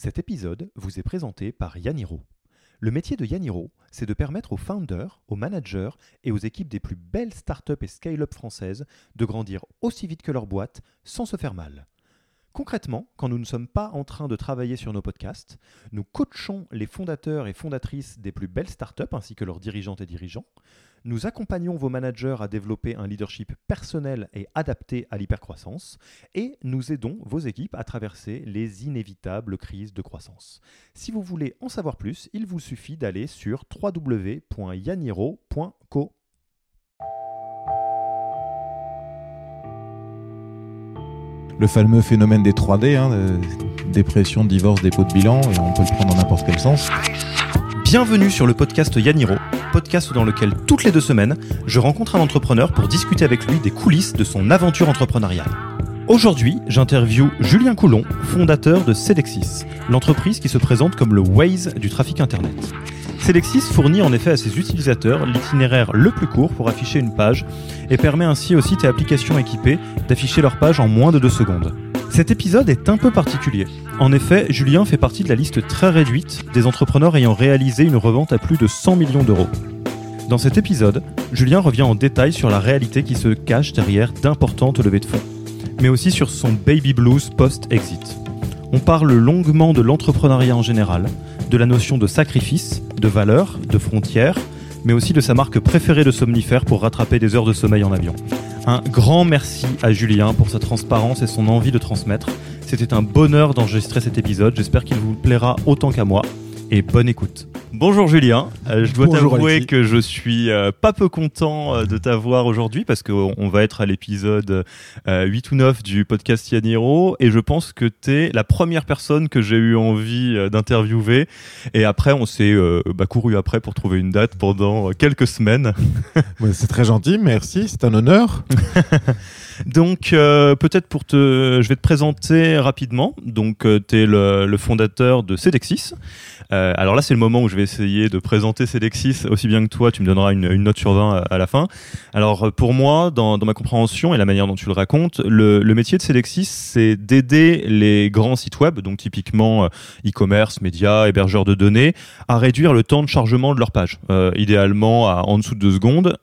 Cet épisode vous est présenté par Yaniro. Le métier de Yaniro, c'est de permettre aux founders, aux managers et aux équipes des plus belles startups et scale-up françaises de grandir aussi vite que leur boîte sans se faire mal. Concrètement, quand nous ne sommes pas en train de travailler sur nos podcasts, nous coachons les fondateurs et fondatrices des plus belles startups ainsi que leurs dirigeantes et dirigeants. Nous accompagnons vos managers à développer un leadership personnel et adapté à l'hypercroissance et nous aidons vos équipes à traverser les inévitables crises de croissance. Si vous voulez en savoir plus, il vous suffit d'aller sur www.yaniro.co. le fameux phénomène des 3D, hein, euh, dépression, divorce, dépôt de bilan, et on peut le prendre dans n'importe quel sens. Bienvenue sur le podcast Yaniro, podcast dans lequel toutes les deux semaines, je rencontre un entrepreneur pour discuter avec lui des coulisses de son aventure entrepreneuriale. Aujourd'hui, j'interview Julien Coulon, fondateur de Cedexis, l'entreprise qui se présente comme le Waze du trafic Internet. Cedexis fournit en effet à ses utilisateurs l'itinéraire le plus court pour afficher une page et permet ainsi aux sites et applications équipés d'afficher leur page en moins de deux secondes. Cet épisode est un peu particulier. En effet, Julien fait partie de la liste très réduite des entrepreneurs ayant réalisé une revente à plus de 100 millions d'euros. Dans cet épisode, Julien revient en détail sur la réalité qui se cache derrière d'importantes levées de fonds, mais aussi sur son baby blues post-exit. On parle longuement de l'entrepreneuriat en général, de la notion de sacrifice, de valeur, de frontières, mais aussi de sa marque préférée de somnifères pour rattraper des heures de sommeil en avion. Un grand merci à Julien pour sa transparence et son envie de transmettre. C'était un bonheur d'enregistrer cet épisode, j'espère qu'il vous plaira autant qu'à moi, et bonne écoute. Bonjour Julien, Euh, je dois t'avouer que je suis euh, pas peu content euh, de t'avoir aujourd'hui parce qu'on on va être à l'épisode euh, 8 ou 9 du podcast Yaniro et je pense que tu es la première personne que j'ai eu envie d'interviewer et après on s'est bah, couru après pour trouver une date pendant quelques semaines. Ouais, c'est très gentil, merci, c'est un honneur. Donc peut-être pour te, je vais te présenter rapidement. Donc tu es le, le fondateur de Cedexis. Euh, alors là c'est le moment où je vais essayer de présenter Cedexis aussi bien que toi. Tu me donneras une, note sur 20 à, la fin. Alors euh, pour moi, dans, ma compréhension et la manière dont tu le racontes, le, métier de Cedexis c'est d'aider les grands sites web, donc typiquement euh, e-commerce, médias, hébergeurs de données, à réduire le temps de chargement de leur page, idéalement en dessous de deux secondes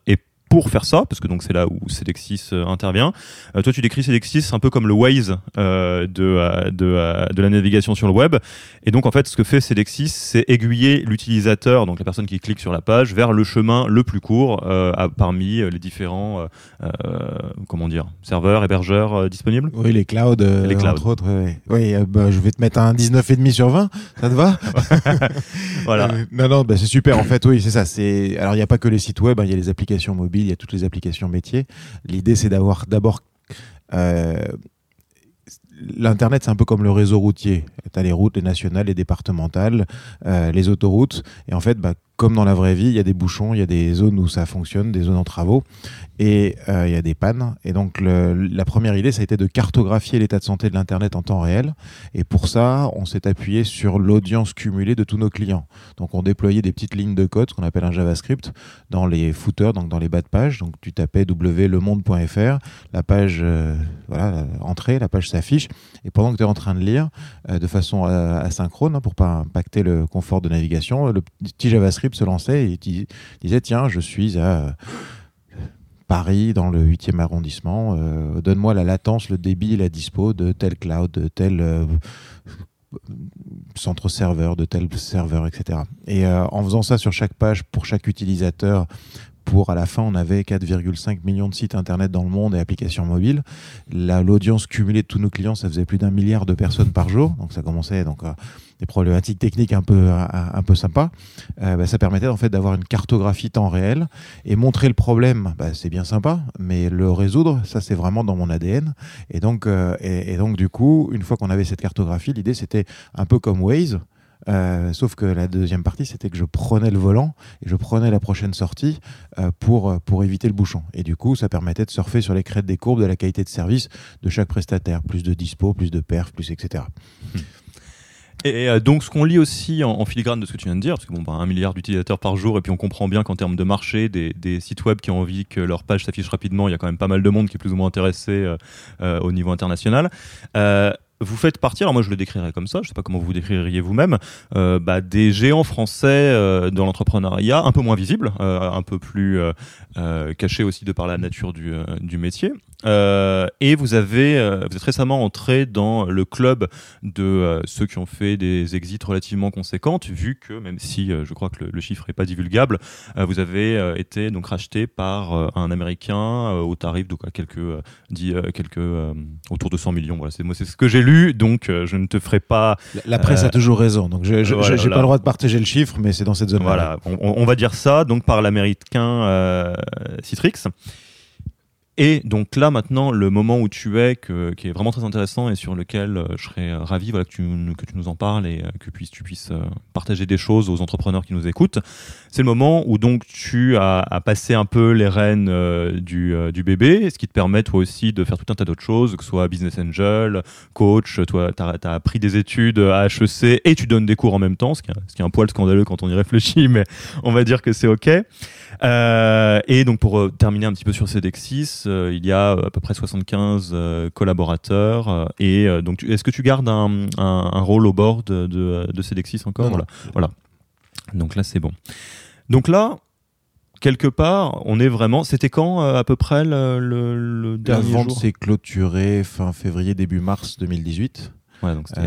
pour faire ça, parce que donc c'est là où Cedexis euh, intervient. Euh, toi, tu décris Cedexis un peu comme le Waze euh, de, euh, de, euh, de la navigation sur le web. Et donc, en fait, ce que fait Cedexis, c'est aiguiller l'utilisateur, donc la personne qui clique sur la page, vers le chemin le plus court euh, à- parmi les différents, comment dire, serveurs, hébergeurs disponibles. Oui, les clouds, euh, Les clouds. entre autres. Oui, bah, je vais te mettre un 19,5 sur 20, ça te va? Voilà. Non, non, bah, c'est super. En fait, oui, c'est ça. C'est alors il n'y a pas que les sites web, hein, il y a les applications mobiles, il y a toutes les applications métiers. L'idée, c'est d'avoir d'abord euh, L'Internet, c'est un peu comme le réseau routier. Tu as les routes, les nationales, les départementales, euh, les autoroutes. Et en fait, bah, comme dans la vraie vie, il y a des bouchons, il y a des zones où ça fonctionne, des zones en travaux, et euh, il y a des pannes. Et donc, la première idée, ça a été de cartographier l'état de santé de l'Internet en temps réel. Et pour ça, on s'est appuyé sur l'audience cumulée de tous nos clients. Donc, on déployait des petites lignes de code, ce qu'on appelle un JavaScript, dans les footers, donc dans les bas de page. Donc, tu tapais wlemonde.fr, la page, euh, voilà, entrée, la page s'affiche. Et pendant que tu es en train de lire, euh, de façon asynchrone, hein, pour pas impacter le confort de navigation, le petit JavaScript se lançait et disait Tiens, je suis à. euh, Paris, dans le 8e arrondissement, euh, donne-moi la latence, le débit, la dispo de tel cloud, de tel euh, centre serveur, de tel serveur, etc. Et en faisant ça sur chaque page, pour chaque utilisateur, pour à la fin, on avait 4,5 millions de sites internet dans le monde et applications mobiles. La- L'audience cumulée de tous nos clients, ça faisait plus d'un milliard de personnes par jour. Donc ça commençait donc à des problématiques techniques un peu un peu sympas. Euh, bah, ça permettait en fait d'avoir une cartographie temps réel et montrer le problème. Bah, c'est bien sympa, mais le résoudre, ça c'est vraiment dans mon ADN. Et donc euh, et, et donc du coup, une fois qu'on avait cette cartographie, l'idée c'était un peu comme Waze. Euh, sauf que la deuxième partie, c'était que je prenais le volant et je prenais la prochaine sortie euh, pour, euh, pour éviter le bouchon. Et du coup, ça permettait de surfer sur les crêtes des courbes de la qualité de service de chaque prestataire. Plus de dispo, plus de perf, plus etc. Et donc, ce qu'on lit aussi en, filigrane de ce que tu viens de dire, parce que bon, bah, un milliard d'utilisateurs par jour, et puis on comprend bien qu'en termes de marché, des, sites web qui ont envie que leur page s'affiche rapidement, il y a quand même pas mal de monde qui est plus ou moins intéressé au niveau international. Vous faites partie, alors moi je le décrirais comme ça, je ne sais pas comment vous décririez vous-même, euh, bah, des géants français euh, dans l'entrepreneuriat, un peu moins visibles, euh, un peu plus cachés aussi de par la nature du métier. Et vous avez, vous êtes récemment entré dans le club de ceux qui ont fait des exits relativement conséquentes, vu que même si je crois que le, chiffre n'est pas divulgable, vous avez été donc racheté par un Américain au tarif de quoi, quelques, dit, quelques autour de 100 millions. Voilà, c'est moi, c'est ce que j'ai donc euh, je ne te ferai pas. La presse a euh, toujours raison, donc je n'ai pas le droit de partager le chiffre, mais c'est dans cette zone. Voilà, on, on, va dire ça, donc par l'américain euh, Citrix. Et donc là maintenant, le moment où tu es, que, qui est vraiment très intéressant et sur lequel euh, je serais euh, ravi voilà, que, tu, que tu nous en parles et euh, que puisses, tu puisses partager des choses aux entrepreneurs qui nous écoutent, c'est le moment où donc tu as, passé un peu les rênes du, du, bébé, ce qui te permet toi aussi de faire tout un tas d'autres choses, que ce soit business angel, coach, toi tu as, as, pris des études à HEC et tu donnes des cours en même temps, ce qui, est, ce qui est un poil scandaleux quand on y réfléchit, mais on va dire que c'est OK. Euh, et donc pour euh, terminer un petit peu sur Cedexis, euh, il y a à peu près 75 collaborateurs. et donc, est-ce que tu gardes un, un, rôle au bord de, de, Cedexis encore? Voilà. voilà. Donc là, c'est bon. Donc là, quelque part, on est vraiment. C'était quand à peu près le, le, dernier La vente s'est clôturée fin février, début mars 2018. Ouais, donc pas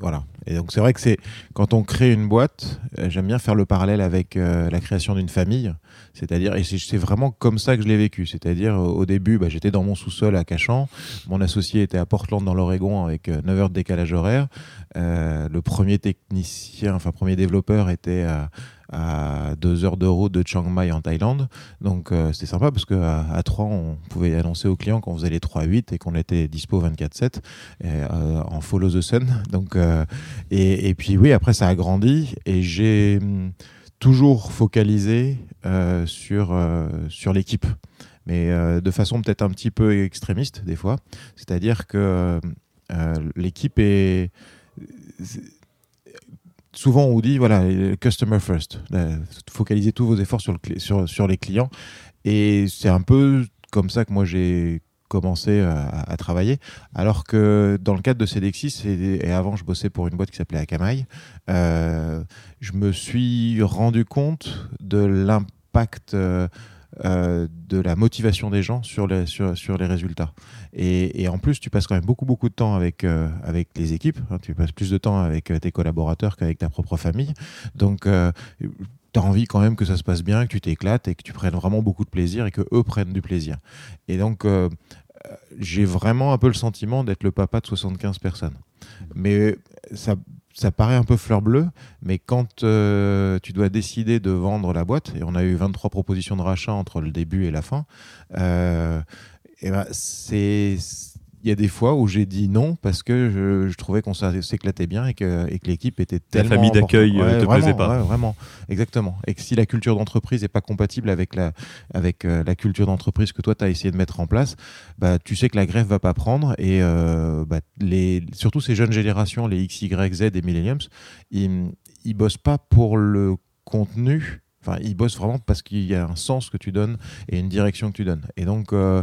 voilà. Et donc c'est vrai que c'est quand on crée une boîte, j'aime bien faire le parallèle avec la création d'une famille. C'est-à-dire, et c'est vraiment comme ça que je l'ai vécu. C'est-à-dire, au début, bah, j'étais dans mon sous-sol à Cachan. Mon associé était à Portland, dans l'Oregon, avec 9 euh, heures de décalage horaire. Euh, le premier technicien, enfin, premier développeur était à, à 2 heures de de Chiang Mai en Thaïlande. Donc, euh, c'est sympa parce qu'à à 3, on pouvait annoncer aux clients qu'on faisait les 3-8 et qu'on était dispo 24-7 en follow the sun. Donc, et, et, puis, oui, après, ça a grandi et j'ai hum, toujours focalisé euh, sur, euh, sur l'équipe, mais euh, de façon peut-être un petit peu extrémiste des fois. C'est-à-dire que l'équipe est souvent on vous dit voilà customer first focalisez tous vos efforts sur, le, sur, sur les clients et c'est un peu comme ça que moi j'ai commencé à, travailler. Alors que dans le cadre de Cedexis, et, avant je bossais pour une boîte qui s'appelait Akamai, euh, je me suis rendu compte de l'impact euh, euh, de la motivation des gens sur les, sur, sur les résultats. Et, en plus, tu passes quand même beaucoup, beaucoup de temps avec, avec les équipes. Hein. tu passes plus de temps avec tes collaborateurs qu'avec ta propre famille. Donc, tu as envie quand même que ça se passe bien, que tu t'éclates et que tu prennes vraiment beaucoup de plaisir et que eux prennent du plaisir. Et donc, j'ai vraiment un peu le sentiment d'être le papa de 75 personnes. Mais ça, ça paraît un peu fleur bleue, mais quand euh, tu dois décider de vendre la boîte, et on a eu 23 propositions de rachat entre le début et la fin, euh, et ben c'est il y a des fois où j'ai dit non parce que je, trouvais qu'on s'éclatait bien et que, et que l'équipe était tellement. La famille d'accueil ne euh, te plaisait pas. vraiment, exactement. Et que si la culture d'entreprise n'est pas compatible avec la, avec, euh, la culture d'entreprise que toi, tu as essayé de mettre en place, bah, tu sais que la grève va pas prendre. Et euh, bah, les, surtout ces jeunes générations, les X, Y, Z et Millenniums, ils, ils bossent pas pour le contenu. Enfin, ils bossent vraiment parce qu'il y a un sens que tu donnes et une direction que tu donnes. Et donc, euh,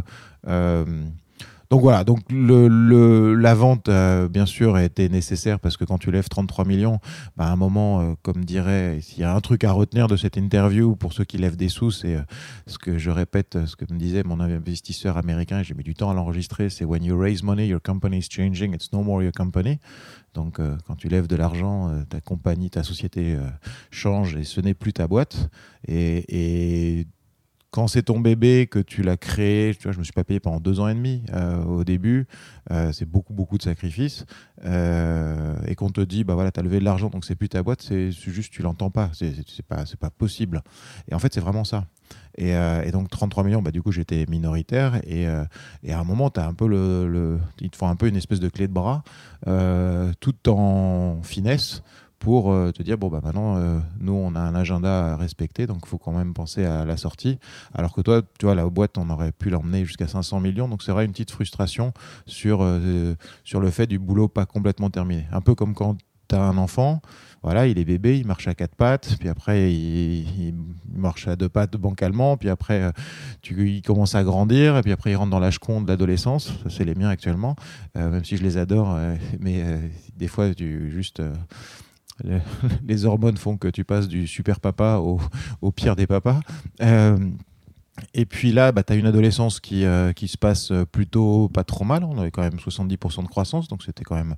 donc voilà, donc la vente, euh, bien sûr, a été nécessaire parce que quand tu lèves 33 millions, bah, à un moment, euh, comme dirait, s'il y a un truc à retenir de cette interview pour ceux qui lèvent des sous, c'est euh, ce que je répète, ce que me disait mon investisseur américain, j'ai mis du temps à l'enregistrer, c'est When you raise money, your company is changing, it's no more your company. Donc quand tu lèves de l'argent, ta compagnie, ta société change et ce n'est plus ta boîte. Et quand c'est ton bébé, que tu l'as créé, tu vois, je me suis pas payé pendant deux ans et demi euh, au début, euh, c'est beaucoup, beaucoup de sacrifices. Euh, et qu'on te dit, bah voilà, tu as levé de l'argent, donc c'est plus ta boîte, c'est juste, tu l'entends pas, c'est pas, pas possible. Et en fait, c'est vraiment ça. Et, donc 33 millions, bah, du coup, j'étais minoritaire. Et, à un moment, as un peu le, ils te font un peu une espèce de clé de bras, tout en finesse pour euh, te dire bon bah maintenant euh, nous on a un agenda à respecter donc il faut quand même penser à la sortie alors que toi tu vois la boîte on aurait pu l'emmener jusqu'à 500 millions donc c'est vrai une petite frustration sur euh, sur le fait du boulot pas complètement terminé un peu comme quand tu as un enfant, voilà, il est bébé, il marche à quatre pattes, puis après il, marche à deux pattes bancalement, puis après tu, il commence à grandir, et puis après il rentre dans l'âge con de l'adolescence. C'est les miens actuellement, même si je les adore, mais des fois tu juste. Le- les hormones font que tu passes du super papa au, au pire des papas. Euh, et puis là, bah, tu as une adolescence qui, euh, qui se passe euh, plutôt pas trop mal. On avait quand même 70% de croissance, donc c'était quand même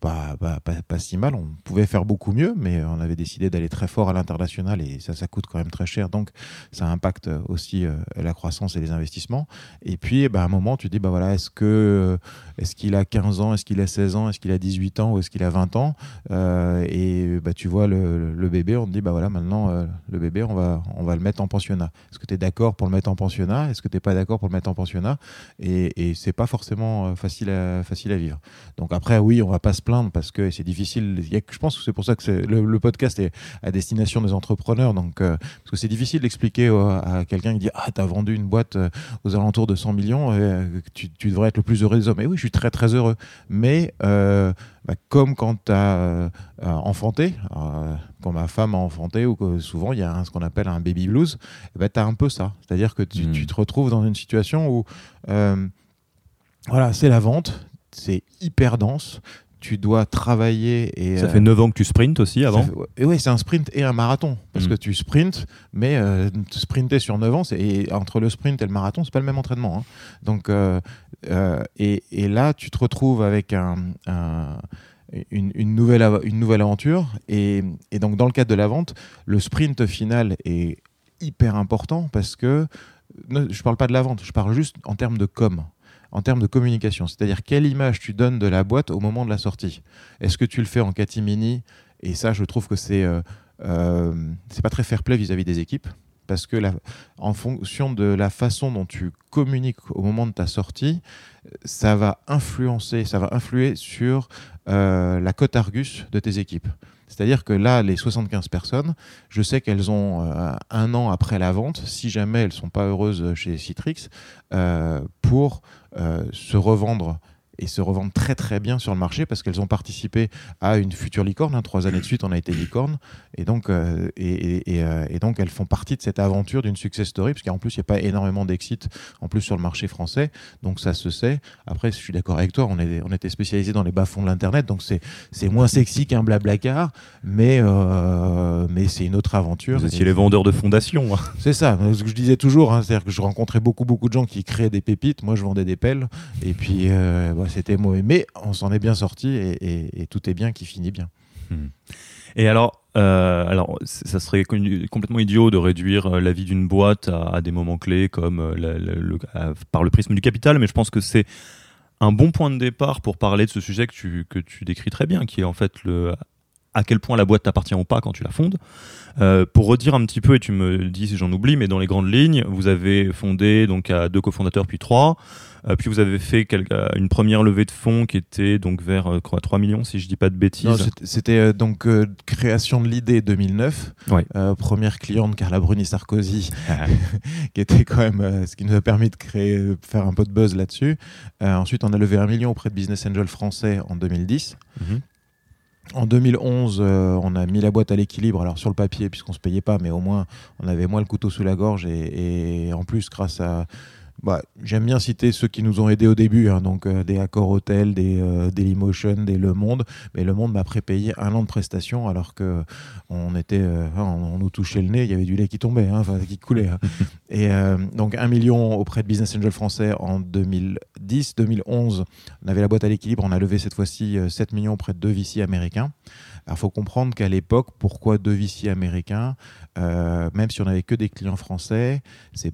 pas, pas, pas, si mal. On pouvait faire beaucoup mieux, mais on avait décidé d'aller très fort à l'international et ça, ça coûte quand même très cher. Donc ça impacte aussi euh, la croissance et les investissements. Et puis, bah, à un moment, tu te dis, bah, voilà, est-ce que euh, est-ce qu'il a 15 ans, est-ce qu'il a 16 ans, est-ce qu'il a 18 ans ou est-ce qu'il a 20 ans Euh, Et bah, tu vois le, le bébé, on te dit, bah voilà, maintenant, euh, le bébé, on va, on va le mettre en pensionnat. Est-ce que tu es d'accord pour le mettre en pensionnat Est-ce que tu n'es pas d'accord pour le mettre en pensionnat Et, et c'est pas forcément euh, facile à, facile à vivre. Donc après, oui, on va pas se plaindre parce que c'est difficile. Il y a- je pense que c'est pour ça que le, podcast est à destination des entrepreneurs. Donc, euh, parce que c'est difficile d'expliquer à quelqu'un qui dit Ah, tu as vendu une boîte euh, aux alentours de 100 millions, tu, devrais être le plus heureux des hommes. Et oui, je suis très très heureux. Mais bah, comme quand tu as enfanté, euh, quand ma femme a enfanté, ou que souvent il y a un- ce qu'on appelle un baby blues, tu as un peu ça. C'est-à-dire que tu, Mm. tu te retrouves dans une situation où euh, voilà, c'est la vente, c'est hyper dense. Tu dois travailler et Ça euh, fait 9 ans que tu sprintes aussi avant. fait- et ouais, c'est un sprint et un marathon. Parce Mm. que tu sprintes, mais euh, sprinter sur 9 ans, c'est- et entre le sprint et le marathon, c'est pas le même entraînement. hein. Donc, euh, euh, et, et là, tu te retrouves avec un, un- une, nouvelle, une nouvelle aventure. Et, donc, dans le cadre de la vente, le sprint final est hyper important parce que ne- je parle pas de la vente, je parle juste en termes de com en termes de communication, c'est-à-dire quelle image tu donnes de la boîte au moment de la sortie? Est-ce que tu le fais en catimini? Et ça, je trouve que c'est euh, euh, pas très fair play vis-à-vis des équipes. Parce que en fonction de la façon dont tu communiques au moment de ta sortie, ça va influencer, ça va influer sur euh, la cote Argus de tes équipes. C'est-à-dire que là, les 75 personnes, je sais qu'elles ont euh, un an après la vente, si jamais elles sont pas heureuses chez Citrix, euh, pour se revendre et se revendre très très bien sur le marché parce qu'elles ont participé à une future licorne. hein. Trois années de suite, on a été licorne. Et donc, euh, et, et- et, euh, et donc, elles font partie de cette aventure d'une success story, parce qu'en plus, il n'y a pas énormément d'exit en plus sur le marché français. Donc, ça se sait. Après, je suis d'accord avec toi, on, est, on était spécialisé dans les bas-fonds de l'Internet, donc c'est moins sexy qu'un blablacar, mais, euh, mais c'est une autre aventure. Vous étiez les vendeurs de fondation. hein. c'est ça, ce que je disais toujours, hein, c'est-à-dire que je rencontrais beaucoup beaucoup de gens qui créaient des pépites, moi je vendais des pelles, et puis c'était mauvais, mais on s'en est bien sorti et, tout est bien qui finit bien. Et alors, euh, alors, ça serait complètement idiot de réduire euh, la vie d'une boîte à, des moments clés comme euh, par le prisme du capital, mais je pense que c'est un bon point de départ pour parler de ce sujet que tu, que tu décris très bien, qui est en fait le à quel point la boîte t'appartient ou pas quand tu la fondes. Euh, pour redire un petit peu, et tu me dis si j'en oublie, mais dans les grandes lignes, vous avez fondé donc à deux cofondateurs puis trois, euh, puis vous avez fait euh, une première levée de fonds qui était donc vers euh, quoi, 3 millions si je dis pas de bêtises. C'était- donc euh, création de l'idée 2009, Ouais. euh, première cliente Carla Bruni Sarkozy, qui était quand même ce qui nous a permis de créer, faire un peu de buzz là-dessus. Ensuite, on a levé un million auprès de Business Angel français en 2010. Mhm. En 2011, euh, on a mis la boîte à l'équilibre, alors sur le papier, puisqu'on se payait pas, mais au moins on avait moins le couteau sous la gorge. Et en plus, grâce à. Bah, J'aime bien citer ceux qui nous ont aidés au début, hein, donc euh, des Accor Hotel, des euh, Dailymotion, des Le Monde. Mais Le Monde m'a prépayé un an de prestations alors que on était, euh, on, on nous touchait le nez, il y avait du lait qui tombait, hein, enfin qui coulait. hein. et euh, donc un million auprès de Business Angel français en 2010, 2011, on avait la boîte à l'équilibre, on a levé cette fois-ci euh, 7 millions auprès de deux VC américains. Alors, il faut comprendre qu'à l'époque, pourquoi deux VC américains Euh, Même si on n'avait que des clients français, c'est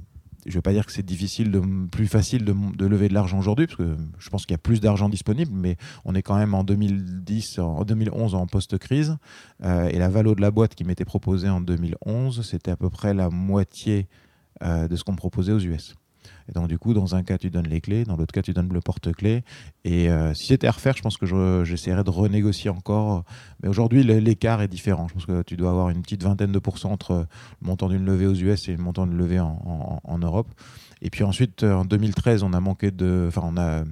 je ne vais pas dire que c'est difficile, plus facile de, lever de l'argent aujourd'hui, parce que je pense qu'il y a plus d'argent disponible, mais on est quand même en 2010, en 2011 en post-crise, euh, et la valo de la boîte qui m'était proposée en 2011, c'était à peu près la moitié euh, de ce qu'on proposait aux US. Et donc du coup, dans un cas, tu donnes les clés, dans l'autre cas, tu donnes le porte-clés. Et euh, si c'était à refaire, je pense que je- j'essaierais de renégocier encore. Mais aujourd'hui, l'écart est différent. Je pense que tu dois avoir une petite vingtaine de pourcents entre le montant d'une levée aux US et le montant d'une levée en, en- Europe. Et puis ensuite, en 2013, on a manqué de, enfin, on a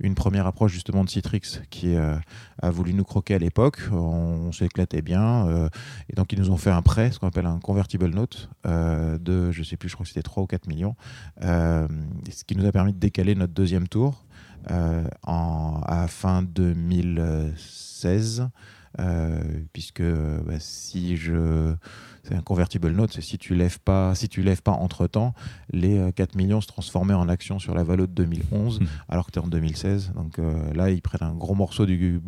une première approche justement de Citrix qui a voulu nous croquer à l'époque. On, s'éclatait bien. et donc, ils nous ont fait un prêt, ce qu'on appelle un convertible note, de, je sais plus, je crois que c'était 3 ou 4 millions, ce qui nous a permis de décaler notre deuxième tour à fin 2016. Puisque bah, si je c'est un convertible note, c'est si tu lèves pas, si tu lèves pas entre temps, les 4 euh, millions se transformaient en actions sur la valeur de 2011, hmm. alors que tu es en 2016. Donc euh, là, ils prennent un gros morceau du,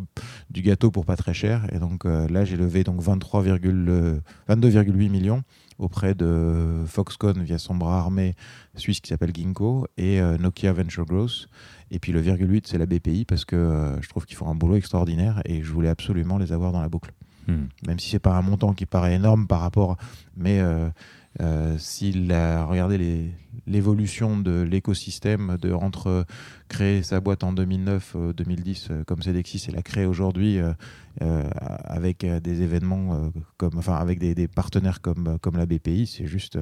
du gâteau pour pas très cher. Et donc euh, là, j'ai levé donc 22,8 millions auprès de Foxconn via son bras armé suisse qui s'appelle Ginkgo et Nokia Venture Growth. Et puis le virgule 8, c'est la BPI parce que je trouve qu'ils font un boulot extraordinaire et je voulais absolument les avoir dans la boucle. Hmm. Même si c'est pas un montant qui paraît énorme par rapport, mais euh, euh, s'il a regardé l'évolution de l'écosystème de entre créer sa boîte en 2009 2010 euh, comme Cedexis et la créer aujourd'hui avec des événements comme enfin avec des, partenaires comme comme la BPI c'est juste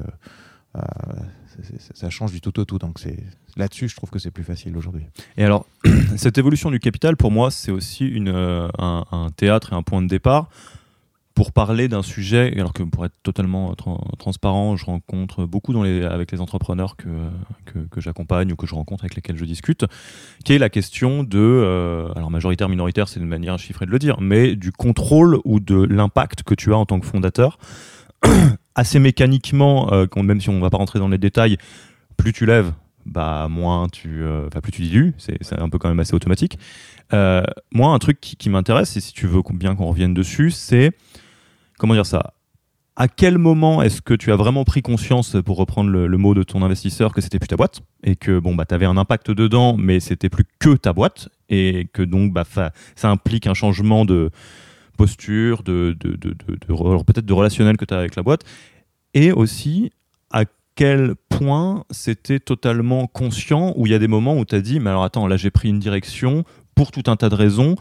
ça change du tout au tout donc là-dessus je trouve que c'est plus facile aujourd'hui et alors cette évolution du capital pour moi c'est aussi une, un, théâtre et un point de départ pour parler d'un sujet, alors que pour être totalement transparent, je rencontre beaucoup avec les entrepreneurs que, que, j'accompagne ou que je rencontre avec lesquels je discute, qui est la question de, euh, alors majoritaire, minoritaire, c'est une manière chiffrée de le dire, mais du contrôle ou de l'impact que tu as en tant que fondateur. Assez mécaniquement, euh, même si on ne va pas rentrer dans les détails, plus tu lèves, bah moins tu, euh, plus tu dilues, c'est un peu quand même assez automatique. moi, un truc qui, qui m'intéresse, et si tu veux bien qu'on revienne dessus, c'est comment dire ça? À quel moment est-ce que tu as vraiment pris conscience, pour reprendre le, mot de ton investisseur, que c'était plus ta boîte? Et que bon bah avais un impact dedans, mais c'était plus que ta boîte et que donc bah ça, implique un changement de posture, de, de, peut-être de relationnel que tu as avec la boîte et aussi à quel point c'était totalement conscient où il y a des moments où tu as dit mais alors attends là j'ai pris une direction pour tout un tas de raisons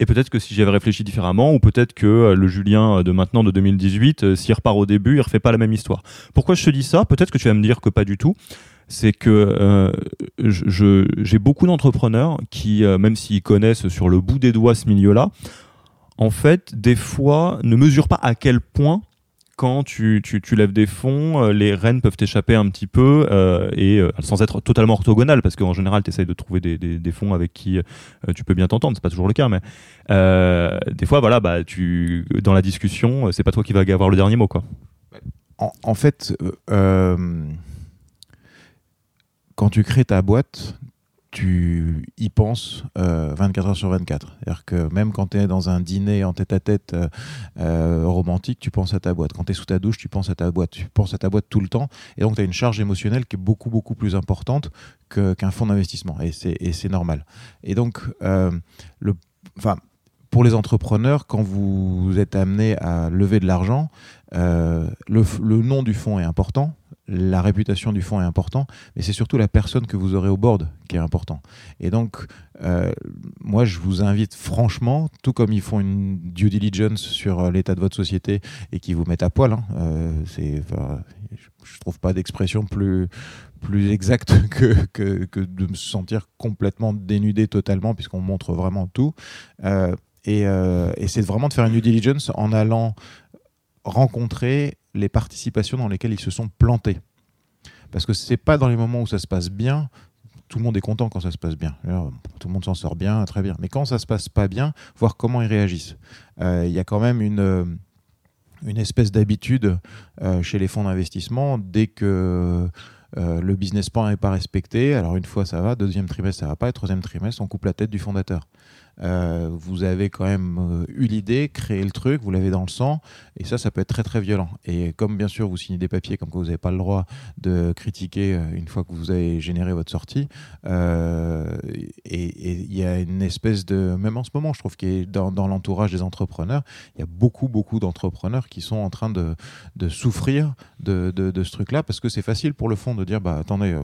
et peut-être que si j'avais réfléchi différemment, ou peut-être que euh, le Julien de maintenant, de 2018, euh, s'il repart au début, il refait pas la même histoire. Pourquoi je te dis ça? Peut-être que tu vas me dire que pas du tout. C'est que euh, j'ai beaucoup d'entrepreneurs qui, même s'ils connaissent sur le bout des doigts ce milieu-là, en fait, des fois, ne mesurent pas à quel point quand tu, tu, lèves des fonds, euh, les rênes peuvent t'échapper un petit peu euh, et euh, sans être totalement orthogonal, parce qu'en général, tu essayes de trouver des, des, fonds avec qui tu peux bien t'entendre. C'est pas toujours le cas, mais des fois, voilà, bah, tu, dans la discussion, c'est pas toi qui vas avoir le dernier mot, quoi. En fait, quand tu crées ta boîte, tu y penses 24 euh, heures sur 24. C'est-à-dire que même quand tu es dans un dîner en tête-à-tête euh, euh, romantique, tu penses à ta boîte. Quand tu es sous ta douche, tu penses à ta boîte. Tu penses à ta boîte tout le temps. Et donc, tu as une charge émotionnelle qui est beaucoup, beaucoup plus importante qu'un fonds d'investissement. Et c'est normal. Et donc, le, enfin, pour les entrepreneurs, quand vous êtes amené à lever de l'argent, le, le nom du fonds est important la réputation du fonds est important, mais c'est surtout la personne que vous aurez au board qui est important. Et donc, euh, moi, je vous invite franchement, tout comme ils font une due diligence sur euh, l'état de votre société et qui vous mettent à poil, hein, euh, je trouve pas d'expression plus plus exacte que, que, de me sentir complètement dénudé totalement, puisqu'on montre vraiment tout. et, et c'est vraiment de faire une due diligence en allant rencontrer les participations dans lesquelles ils se sont plantés. Parce que c'est pas dans les moments où ça se passe bien, tout le monde est content quand ça se passe bien. Tout le monde s'en sort bien, très bien. Mais quand ça se passe pas bien, voir comment ils réagissent. Euh, il y a quand même une, euh, une espèce d'habitude euh, chez les fonds d'investissement dès que le business plan n'est pas respecté. Alors une fois ça va, deuxième trimestre ça va pas, et troisième trimestre on coupe la tête du fondateur. Euh, vous avez quand même euh, eu l'idée, créé le truc, vous l'avez dans le sang, et ça, ça peut être très très violent. Et comme bien sûr vous signez des papiers comme que vous n'avez pas le droit de critiquer euh, une fois que vous avez généré votre sortie, et il y a une espèce de, même en ce moment, je trouve est dans, dans l'entourage des entrepreneurs, il y a beaucoup beaucoup d'entrepreneurs qui sont en train de, souffrir de, ce truc-là parce que c'est facile pour le fond de dire, bah attendez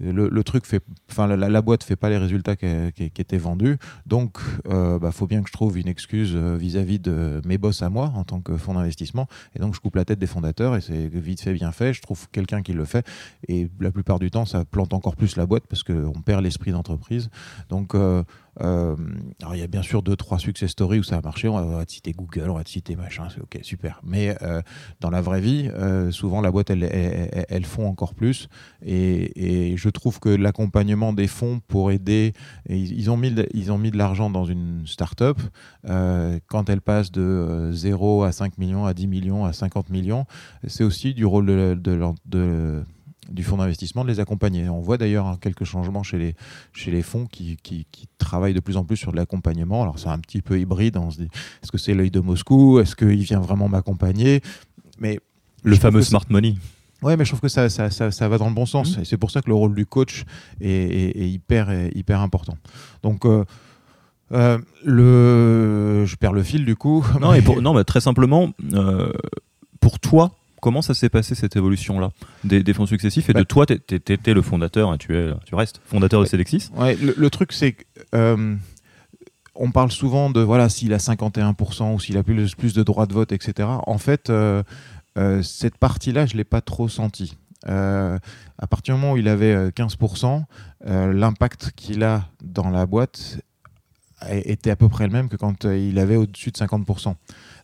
le, truc fait, enfin la, la boîte fait pas les résultats qui, étaient vendus, donc euh, bah, faut bien que je trouve une excuse euh, vis-à-vis de mes boss à moi en tant que fonds d'investissement, et donc je coupe la tête des fondateurs et c'est vite fait bien fait. Je trouve quelqu'un qui le fait, et la plupart du temps ça plante encore plus la boîte parce qu'on perd l'esprit d'entreprise. Donc euh, alors il y a bien sûr deux trois success stories où ça a marché. On va, te citer Google, on va te citer machin, c'est ok super. Mais euh, dans la vraie vie, euh, souvent la boîte elle, elle, font encore plus. Et, je trouve que l'accompagnement des fonds pour aider, ils, ont mis de, ils ont mis de l'argent dans une start-up. euh, quand elle passe de euh, 0 à 5 millions, à 10 millions, à 50 millions, c'est aussi du rôle de, de, de- du fonds d'investissement de les accompagner. On voit d'ailleurs hein, quelques changements chez les, chez les fonds qui, qui, qui travaillent de plus en plus sur de l'accompagnement. Alors c'est un petit peu hybride. On se dit, est-ce que c'est l'œil de Moscou? Est-ce qu'il vient vraiment m'accompagner? Mais Le fameux smart money. Ouais, mais je trouve que ça, ça, ça, ça va dans le bon sens. Et c'est pour ça que le rôle du coach est, est- est hyper, est hyper important. Donc, euh, euh, le... je perds le fil du coup. Non, et pour, non, mais très simplement, euh, pour toi, comment ça s'est passé cette évolution-là des, des fonds successifs Et Bah- de toi, tu étais le fondateur, et tu, es, tu restes fondateur de. Ouais, le, le truc, c'est que. euh, on parle souvent de voilà s'il a 51% ou s'il a plus, plus de droits de vote, etc. En fait, euh, euh, cette partie-là, je l'ai pas trop senti. Euh, à partir du moment où il avait euh, 15%, euh, l'impact qu'il a dans la boîte était à peu près le même que quand il avait au-dessus de 50%.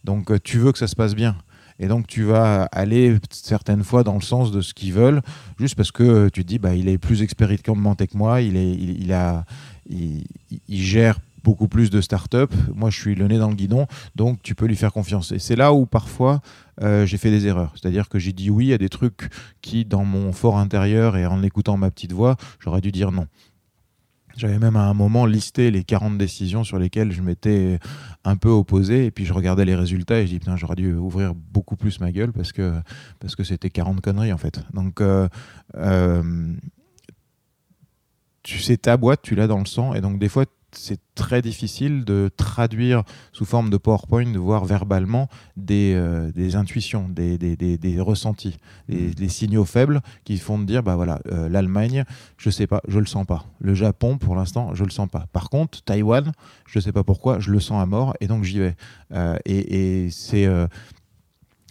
Donc tu veux que ça se passe bien. Et donc tu vas aller certaines fois dans le sens de ce qu'ils veulent, juste parce que tu te dis bah il est plus expérimenté que moi, il est il, a il gère beaucoup plus de startups. Moi, je suis le nez dans le guidon, donc tu peux lui faire confiance. Et c'est là où parfois euh, j'ai fait des erreurs. C'est-à-dire que j'ai dit oui à des trucs qui, dans mon fort intérieur et en écoutant ma petite voix, j'aurais dû dire non. J'avais même à un moment listé les 40 décisions sur lesquelles je m'étais un peu opposé et puis je regardais les résultats et je dis putain j'aurais dû ouvrir beaucoup plus ma gueule parce que parce que c'était 40 conneries en fait. Donc euh, euh, tu sais ta boîte, tu l'as dans le sang et donc des fois c'est très difficile de traduire sous forme de PowerPoint, voire verbalement, des, euh, des intuitions, des, des, des, des ressentis, des, des signaux faibles qui font de dire, bah voilà, euh, l'Allemagne, je sais pas, je le sens pas. Le Japon, pour l'instant, je le sens pas. Par contre, Taïwan, je sais pas pourquoi, je le sens à mort et donc j'y vais. Euh, et, et c'est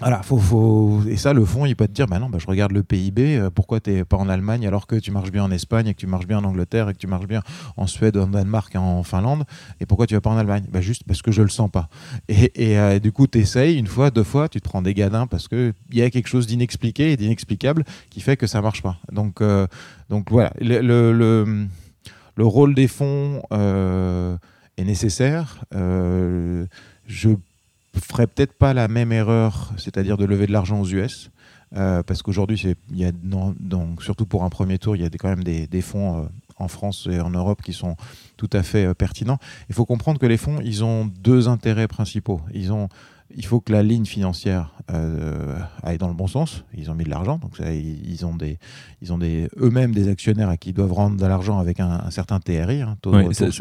voilà, faut, faut... et ça, le fond, il peut te dire, bah non, bah, je regarde le PIB, euh, pourquoi t'es pas en Allemagne alors que tu marches bien en Espagne et que tu marches bien en Angleterre et que tu marches bien en Suède, en Danemark, en Finlande, et pourquoi tu vas pas en Allemagne? Bah, Juste parce que je le sens pas. Et, euh, du coup, tu essayes une fois, deux fois, tu te prends des gadins parce qu'il y a quelque chose d'inexpliqué et d'inexplicable qui fait que ça marche pas. Donc, euh, donc voilà, le, le, le, le rôle des fonds euh, est nécessaire. Je ferais peut-être pas la même erreur, c'est-à-dire de lever de l'argent aux US. euh, parce qu'aujourd'hui, il y a, non, donc, surtout pour un premier tour, il y a quand même des, des fonds euh, en France et en Europe qui sont tout à fait euh, pertinents. Il faut comprendre que les fonds, ils ont deux intérêts principaux. Ils ont, il faut que la ligne financière euh, aille dans le bon sens. Ils ont mis de l'argent, donc ça, ils ont des, ils ont des eux-mêmes des actionnaires à qui ils doivent rendre de l'argent avec un, un certain TRI. hein, taux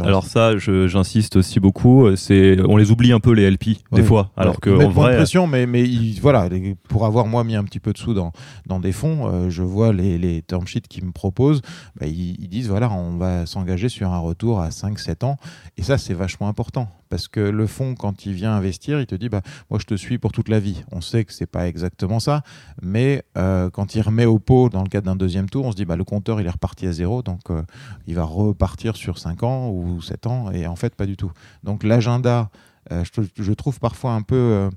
alors ça, j'insiste aussi beaucoup. euh, C'est, on les oublie un peu les LP des fois, alors Ouais, que en vrai, pression, mais, mais ils- voilà, les- pour avoir moi mis un petit peu de sous dans, dans des fonds, euh, je vois les, les term sheets qu'ils me proposent, bah, ils, ils disent voilà, on va s'engager sur un retour à 5-7 ans, et ça c'est vachement important. Parce que le fonds, quand il vient investir, il te dit bah, Moi, je te suis pour toute la vie. On sait que c'est pas exactement ça, mais euh, quand il remet au pot dans le cadre d'un deuxième tour, on se dit bah, Le compteur, il est reparti à zéro, donc euh, il va repartir sur 5 ans ou 7 ans, et en fait, pas du tout. Donc, l'agenda, euh, je, trouve parfois un peu.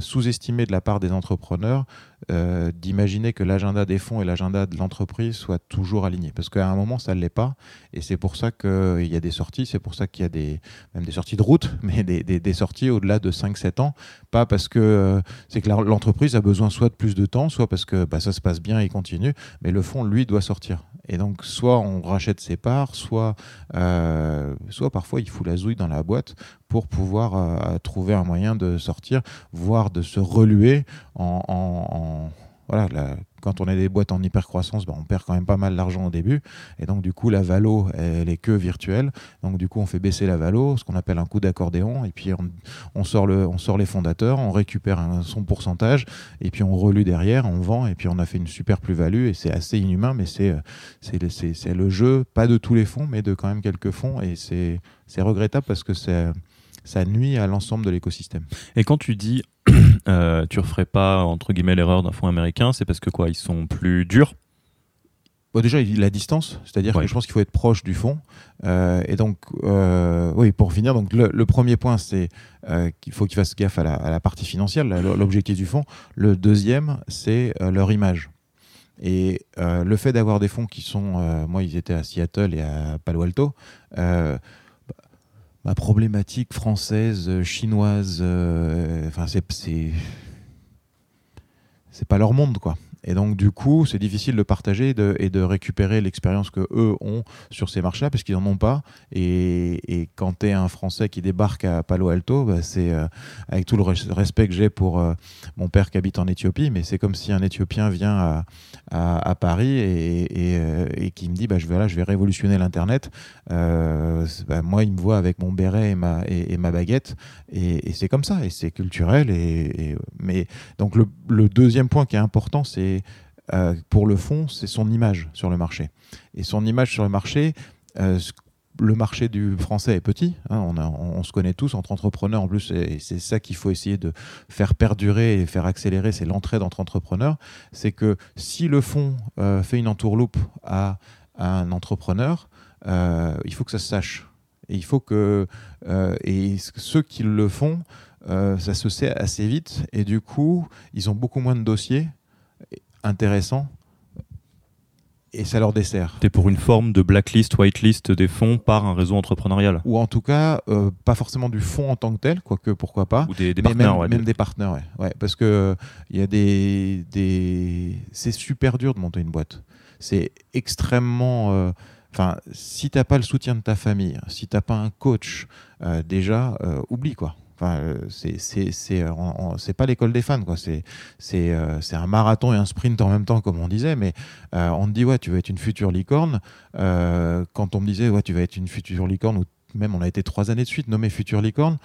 sous-estimé de la part des entrepreneurs euh, d'imaginer que l'agenda des fonds et l'agenda de l'entreprise soient toujours alignés. Parce qu'à un moment, ça ne l'est pas. Et c'est pour ça qu'il y a des sorties, c'est pour ça qu'il y a des, même des sorties de route, mais des, des- sorties au-delà de 5-7 ans. Pas parce que euh, c'est que l'entreprise a besoin soit de plus de temps, soit parce que bah, ça se passe bien et continue, mais le fonds, lui, doit sortir. Et donc, soit on rachète ses parts, soit, euh, soit parfois il fout la zouille dans la boîte pour pouvoir trouver un moyen de sortir, voire de se reluer en- voilà, quand on est des boîtes en hyper croissance, on perd quand même pas mal d'argent au début. Et donc, du coup, la valo, elle est que virtuelle. Donc, du coup, on fait baisser la valo, ce qu'on appelle un coup d'accordéon. Et puis, on, sort le, on sort les fondateurs, on récupère son pourcentage. Et puis, on relue derrière, on vend. Et puis, on a fait une super plus-value. Et c'est assez inhumain, mais c'est, euh, le- jeu, pas de tous les fonds, mais de quand même quelques fonds. Et c'est regrettable parce que c'est, ça nuit à l'ensemble de l'écosystème. Et quand tu dis euh, tu referais pas entre guillemets l'erreur d'un fonds américain, c'est parce que quoi Ils sont plus durs? Bon, déjà, la distance, c'est-à-dire Ouais. que je pense qu'il faut être proche du fond. Euh, et donc, euh, oui, pour finir, donc le, le premier point, c'est euh, qu'il faut qu'ils fassent gaffe à la, à la partie financière, l'objectif du fonds. Le deuxième, c'est euh, leur image. Et le fait d'avoir des fonds qui sont, moi, ils étaient à Seattle et à Palo Alto. Ma problématique française, euh, chinoise, euh, enfin, c'est c'est pas leur monde, quoi. Et donc, du coup, c'est difficile de partager et de, récupérer l'expérience que eux ont sur ces marchés-là, parce qu'ils n'en ont pas. Et, quand tu es un Français qui débarque à Palo Alto, bah, c'est euh, avec tout le res- respect que j'ai pour euh, mon père qui habite en Éthiopie, mais c'est comme si un Éthiopien vient à, Paris euh, et qui me dit bah, je, vais, là, je vais révolutionner l'Internet. Bah, moi, il me voit avec mon béret et ma, et, et ma baguette. Et, c'est comme ça, et c'est culturel. Et, donc, le deuxième point qui est important, c'est euh, pour le fond, c'est son image sur le marché. Et son image sur le marché, euh, le marché du français est petit. hein, on, se connaît tous entre entrepreneurs. En plus, et c'est ça qu'il faut essayer de faire perdurer et faire accélérer, c'est l'entraide entre entrepreneurs. C'est que si le fonds euh, fait une entourloupe à, un entrepreneur, euh, il faut que ça se sache. Et il faut que et ceux qui le font, ça se sait assez vite. Et du coup, ils ont beaucoup moins de dossiers intéressants et ça leur dessert. T'es pour une forme de blacklist, whitelist des fonds par un réseau entrepreneurial Ou en tout cas, euh, pas forcément du fonds en tant que tel, quoique pourquoi pas. ou des, des mais partenaires. même, ouais, même des- partenaires, ouais. Ouais, parce que il y a des, des... c'est super dur de monter une boîte. C'est extrêmement, euh, enfin, si t'as pas le soutien de ta famille, si t'as pas un coach, euh, déjà, euh, oublie quoi. Enfin, euh, euh, c'est pas l'école des fans quoi. Euh, c'est un marathon et un sprint en même temps comme on disait. Mais on te dit ouais tu vas être une future licorne. Quand on me disait ouais tu vas être une future licorne ou même on a été trois années de suite nommé future licorne.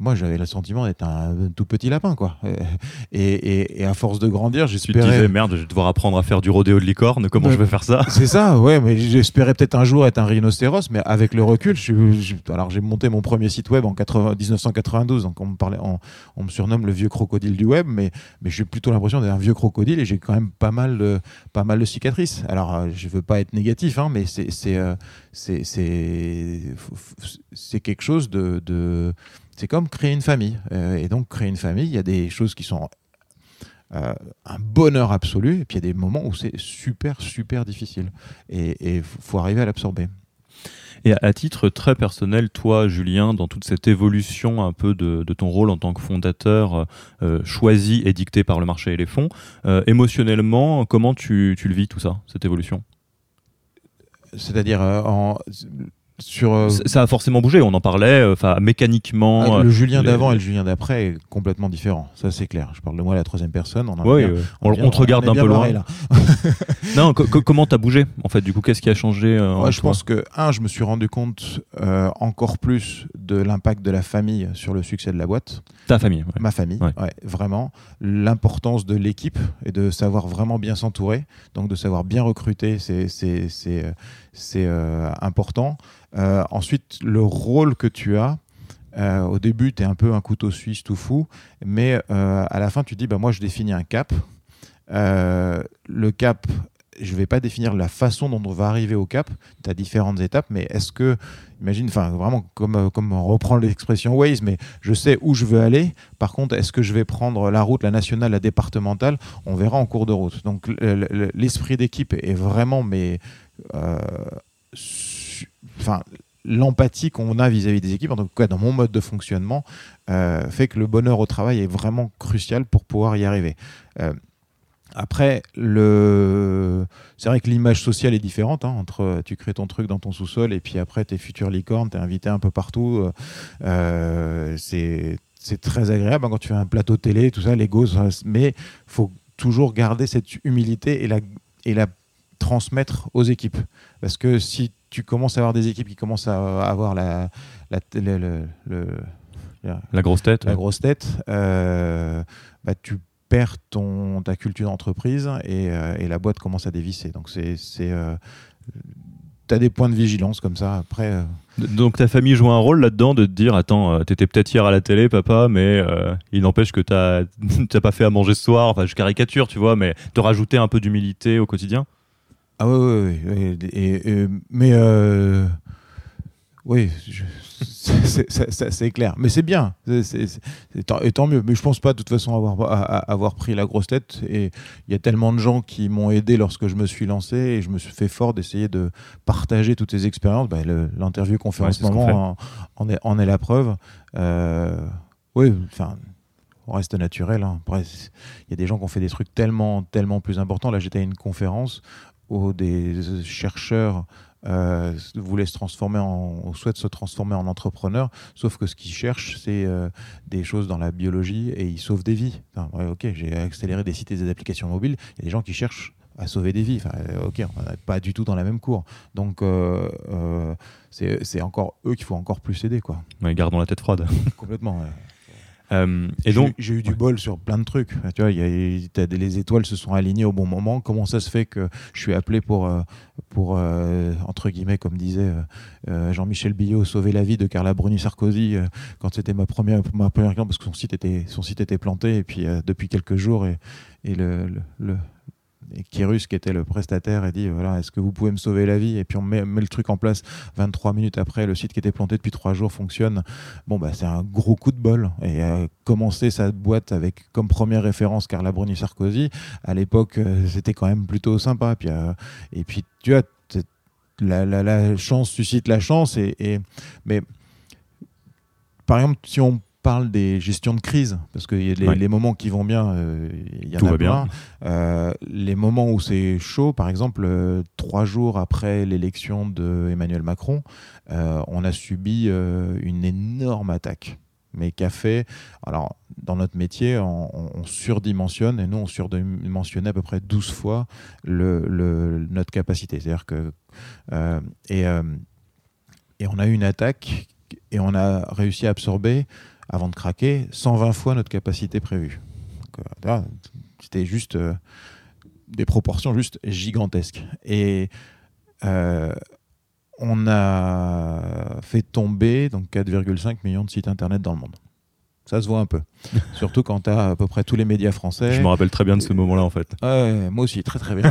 Moi, j'avais le sentiment d'être un tout petit lapin, quoi. Et, et, et à force de grandir, Tu te j'espérais. disais merde, je vais devoir apprendre à faire du rodéo de licorne, comment je vais faire ça C'est ça, ouais, mais j'espérais peut-être un jour être un rhinocéros, mais avec le recul, je, je- alors j'ai monté mon premier site web en 80 1992, donc on me parlait, on, on me surnomme le vieux crocodile du web, mais, mais j'ai plutôt l'impression d'être un vieux crocodile et j'ai quand même pas mal de, pas mal de cicatrices. Alors euh, je veux pas être négatif, hein, mais c'est c'est euh, c'est c'est c'est quelque chose de, de c'est comme créer une famille. Euh, et donc créer une famille, il y a des choses qui sont euh, un bonheur absolu, et puis il y a des moments où c'est super, super difficile. Et il faut arriver à l'absorber. Et à, titre très personnel, toi, Julien, dans toute cette évolution un peu de, de ton rôle en tant que fondateur euh, choisi et dicté par le marché et les fonds, euh, émotionnellement, comment tu, tu le vis tout ça, cette évolution? C'est-à-dire en, sur... euh, Ça a forcément bougé, on en parlait, euh, enfin mécaniquement. ah, euh, le Julien les- d'avant et le Julien d'après est complètement différent. Ça, c'est clair. Je parle de moi à la troisième personne. On, en ouais, bien- euh, on, te regarde bien peu loin. barré, là. Non, co- co- comment t'as bougé en fait Du coup, qu'est-ce qui a changé euh, Ouais, je pense que, un, je me suis rendu compte euh, encore plus de l'impact de la famille sur le succès de la boîte. Ta famille. ouais. Ma famille, vraiment. L'importance de l'équipe et de savoir vraiment bien s'entourer, donc de savoir bien recruter, c'est euh, c'est, euh, important. Euh, ensuite, le rôle que tu as. euh, au début, tu es un peu un couteau suisse tout fou, mais à la fin, tu dis bah, moi, je définis un cap. Le cap, je vais pas définir la façon dont on va arriver au cap. Tu as différentes étapes, mais est-ce que, imagine, vraiment, comme, comme on reprend l'expression Waze, mais je sais où je veux aller. Par contre, est-ce que je vais prendre la route, la nationale, la départementale? On verra en cours de route. Donc, le- le- l'esprit d'équipe est vraiment, mais. Euh, Enfin. L'empathie qu'on a vis-à-vis des équipes, en tout cas dans mon mode de fonctionnement, euh, fait que le bonheur au travail est vraiment crucial pour pouvoir y arriver. Euh, après, c'est vrai que l'image sociale est différente. hein, entre tu crées ton truc dans ton sous-sol et puis après, tes futures licornes, tu es invité un peu partout. c'est très agréable hein, quand tu fais un plateau télé, tout ça, l'ego. Mais faut toujours garder cette humilité et la, et la transmettre aux équipes. Parce que si tu commences à avoir des équipes qui commencent à avoir la, la, le, le, la grosse tête, la grosse tête euh, bah, tu perds ton, ta culture d'entreprise et, euh, et, la boîte commence à dévisser. Donc, c'est. Euh, tu as des points de vigilance comme ça. Après. Donc ta famille joue un rôle là-dedans de te dire attends, t'étais peut-être hier à la télé, papa, mais il n'empêche que t'as pas fait à manger ce soir. Enfin, je caricature, tu vois, mais de rajouter un peu d'humilité au quotidien. Ah oui, oui, Et, mais euh, oui, c'est clair. Mais c'est bien. et tant mieux. Mais je pense pas de toute façon avoir, avoir pris la grosse tête. Et il y a tellement de gens qui m'ont aidé lorsque je me suis lancé et je me suis fait fort d'essayer de partager toutes ces expériences. Bah, L'interview qu'on fait en ce moment en, est, en, est, la preuve. Euh, oui, enfin on reste naturel. Hein. Il y a des gens qui ont fait des trucs tellement, tellement plus importants. Là, j'étais à une conférence où des chercheurs euh, voulaient se transformer en, souhaitent se transformer en entrepreneurs, sauf que ce qu'ils cherchent, c'est euh, des choses dans la biologie et ils sauvent des vies. ok, j'ai accéléré des sites et des applications mobiles. Il y a des gens qui cherchent à sauver des vies. Enfin, euh, ok, on n'est pas du tout dans la même cour. Donc, c'est encore eux qu'il faut encore plus aider. Quoi. gardons la tête froide. Complètement. Euh, et donc, j'ai eu du bol sur plein de trucs. Tu vois, y a, les étoiles se sont alignées au bon moment. Comment ça se fait que je suis appelé pour, euh, pour euh, entre guillemets, comme disait Jean-Michel Billot, sauver la vie de Carla Bruni Sarkozy quand c'était ma première ma première parce que son site était son site était planté et puis depuis quelques jours et, et le, Kyrus, qui était le prestataire, a dit voilà, est-ce que vous pouvez me sauver la vie? Et puis on met, le truc en place 23 minutes après, le site qui était planté depuis 3 jours fonctionne. Bon, bah, c'est un gros coup de bol. Et a commencé sa boîte avec comme première référence Carla Bruni Sarkozy, à l'époque, euh, c'était quand même plutôt sympa. Puis, euh, et puis, tu vois, la, la, la, chance suscite la chance. Et, mais par exemple, si on parle des gestions de crise, parce que les, les, moments qui vont bien, euh, il y en Tout a va bien. Euh, les moments où c'est chaud, par exemple, euh, trois jours après l'élection d'Emmanuel Macron, on a subi une énorme attaque mais qu'a fait. Alors, dans notre métier, on, surdimensionne, et nous, on surdimensionnait à peu près 12 fois le, notre capacité. C'est-à-dire que. et, et on a eu une attaque, et on a réussi à absorber avant de craquer 120 fois notre capacité prévue. Euh, c'était juste euh, des proportions juste gigantesques. Et euh, on a fait tomber donc 4,5 millions de sites internet dans le monde. Ça se voit un peu. Surtout quand tu as à peu près tous les médias français. Je me rappelle très bien de ce moment-là en fait. moi aussi, très très bien.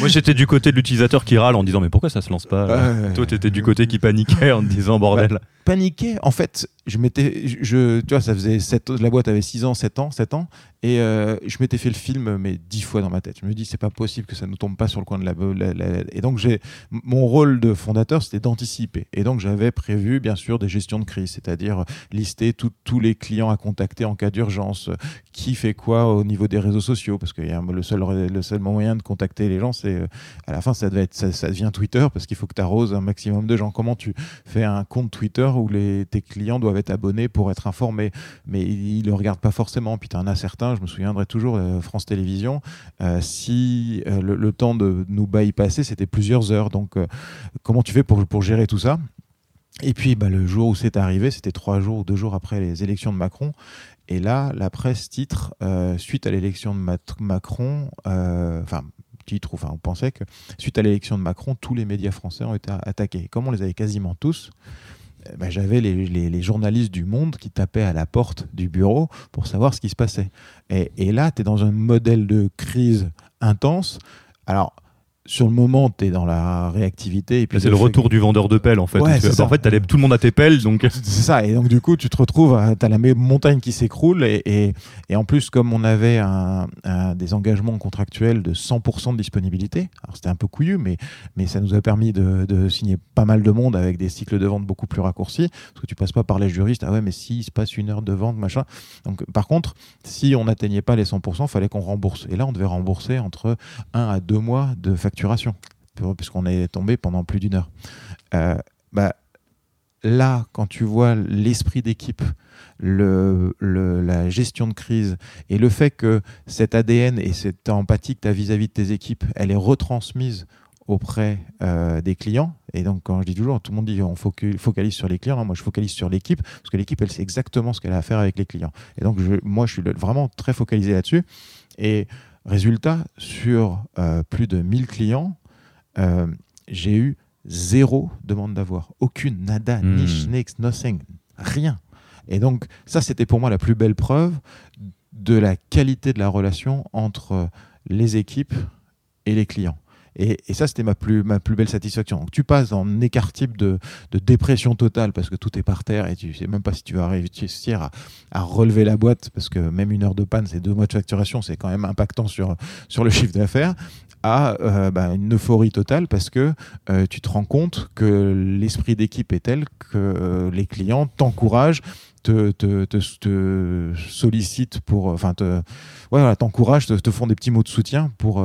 moi j'étais du côté de l'utilisateur qui râle en disant mais pourquoi ça se lance pas Toi tu étais du côté qui paniquait en disant bordel. Bah, paniquer, en fait, je m'étais. Je, tu vois, ça faisait 7, la boîte avait 6 ans, 7 ans, 7 ans, et euh, je m'étais fait le film, mais 10 fois dans ma tête. Je me dis, c'est pas possible que ça ne tombe pas sur le coin de la. la, et donc, j'ai mon rôle de fondateur, c'était d'anticiper. Et donc, j'avais prévu, bien sûr, des gestions de crise, c'est-à-dire lister tous les clients à contacter en cas d'urgence, qui fait quoi au niveau des réseaux sociaux, parce que y a le, seul, le seul moyen de contacter les gens, c'est. À la fin, ça, devait ça devient Twitter, parce qu'il faut que tu arroses un maximum de gens. Comment tu fais un compte Twitter où les, tes clients doivent être abonnés pour être informés, mais ils ne le regardent pas forcément. Puis tu en as certains, je me souviendrai toujours, euh, France Télévisions, euh, si euh, le, temps de nous bypasser, c'était plusieurs heures. Donc, comment tu fais pour, pour gérer tout ça? Et puis bah, le jour où c'est arrivé, c'était trois jours ou deux jours après les élections de Macron. Et là, la presse titre, suite à l'élection de Macron, enfin titre, enfin on pensait que suite à l'élection de Macron, tous les médias français ont été attaqués. Comme on les avait quasiment tous, eh ben, j'avais les, journalistes du monde qui tapaient à la porte du bureau pour savoir ce qui se passait. Et, et là, tu es dans un modèle de crise intense. Alors, sur le moment, tu es dans la réactivité. C'est le retour du vendeur de pelle, en fait. en fait, tout le monde a tes pelles. Donc... C'est ça. Et donc, du coup, tu te retrouves, tu as la montagne qui s'écroule. Et, et, en plus, comme on avait un, des engagements contractuels de 100% de disponibilité, alors c'était un peu couillu, mais, mais ça nous a permis de, de, signer pas mal de monde avec des cycles de vente beaucoup plus raccourcis. Parce que tu passes pas par les juristes. Ah ouais, mais s'il se passe une heure de vente, machin. Donc, par contre, si on n'atteignait pas les 100%, il fallait qu'on rembourse. Et là, on devait rembourser entre 1 à 2 mois de facturation, puisqu'on est tombé pendant plus d'une heure. Euh, bah, là, quand tu vois l'esprit d'équipe, la gestion de crise et le fait que cet ADN et cette empathie que tu as vis-à-vis de tes équipes, elle est retransmise auprès euh, des clients. Et donc, quand je dis toujours, tout le monde dit on focalise sur les clients. moi, je focalise sur l'équipe parce que l'équipe, elle sait exactement ce qu'elle a à faire avec les clients. Et donc, moi, je suis vraiment très focalisé là-dessus. Et résultat, sur euh, plus de 1000 clients, euh, j'ai eu zéro demande d'avoir. Aucune, nada, hmm. niche, next, nothing, rien. Et donc, ça, c'était pour moi la plus belle preuve de la qualité de la relation entre les équipes et les clients. Et, ça, c'était ma plus, belle satisfaction. Donc, tu passes en écart type de, dépression totale parce que tout est par terre et tu sais même pas si tu vas réussir à, relever la boîte parce que même une heure de panne, c'est deux mois de facturation, c'est quand même impactant sur, le chiffre d'affaires à euh, bah, une euphorie totale parce que euh, tu te rends compte que l'esprit d'équipe est tel que euh, les clients t'encouragent, te, te, te, sollicitent pour, enfin, t'encouragent, te, font des petits mots de soutien pour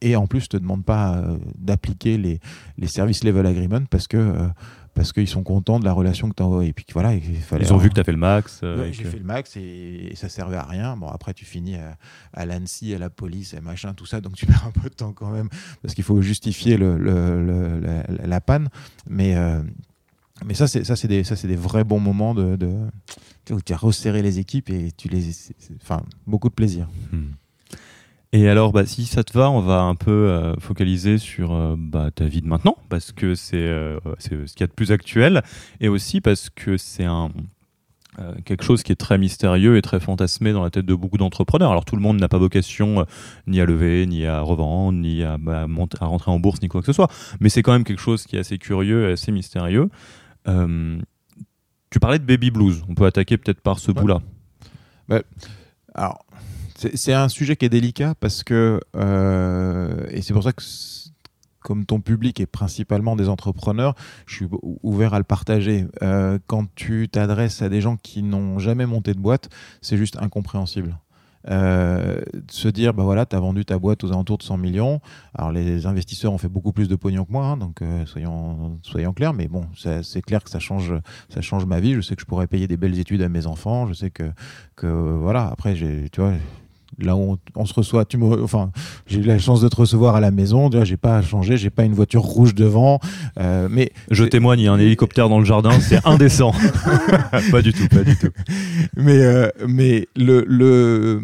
et en plus te demandent pas d'appliquer les, les service level agreement parce que parce qu'ils sont contents de la relation que tu as. Et puis voilà, il fallait. Ils ont vu que tu as fait le max. Euh, j'ai fait le max et, ça servait à rien. Bon, après, tu finis à, l'ANSI, à la police, et machin, tout ça, donc tu perds un peu de temps quand même parce qu'il faut justifier le, la, panne. Mais. Euh, mais ça, c'est des, ça, des vrais bons moments de, de, où tu as resserré les équipes et tu les, enfin, beaucoup de plaisir. Hmm. Et alors, bah, si ça te va, on va un peu euh, focaliser sur euh, bah, ta vie de maintenant, parce que c'est euh, ce qu'il y a de plus actuel, et aussi parce que c'est un, quelque chose qui est très mystérieux et très fantasmé dans la tête de beaucoup d'entrepreneurs. Alors tout le monde n'a pas vocation ni à lever, ni à revendre, ni à, bah, à, rentrer en bourse, ni quoi que ce soit, mais c'est quand même quelque chose qui est assez curieux et assez mystérieux. tu parlais de baby blues, on peut attaquer peut-être par ce bout-là. Bah, alors, c'est un sujet qui est délicat parce que, euh, et c'est pour ça que comme ton public est principalement des entrepreneurs, je suis ouvert à le partager. Euh, quand tu t'adresses à des gens qui n'ont jamais monté de boîte, c'est juste incompréhensible. Euh, se dire, bah voilà, tu as vendu ta boîte aux alentours de 100 millions. Alors les investisseurs ont fait beaucoup plus de pognon que moi, hein, donc soyons, soyons clairs, mais bon, c'est clair que ça change, ça change ma vie. Je sais que je pourrais payer des belles études à mes enfants. Je sais que, que voilà, après, tu vois, là où on, se reçoit, tu me, enfin, j'ai eu la chance de te recevoir à la maison. J'ai pas à changer, j'ai pas une voiture rouge devant. Euh, mais je témoigne, il y a un hélicoptère dans le jardin, c'est indécent. pas du tout, pas du tout. Mais euh, mais le le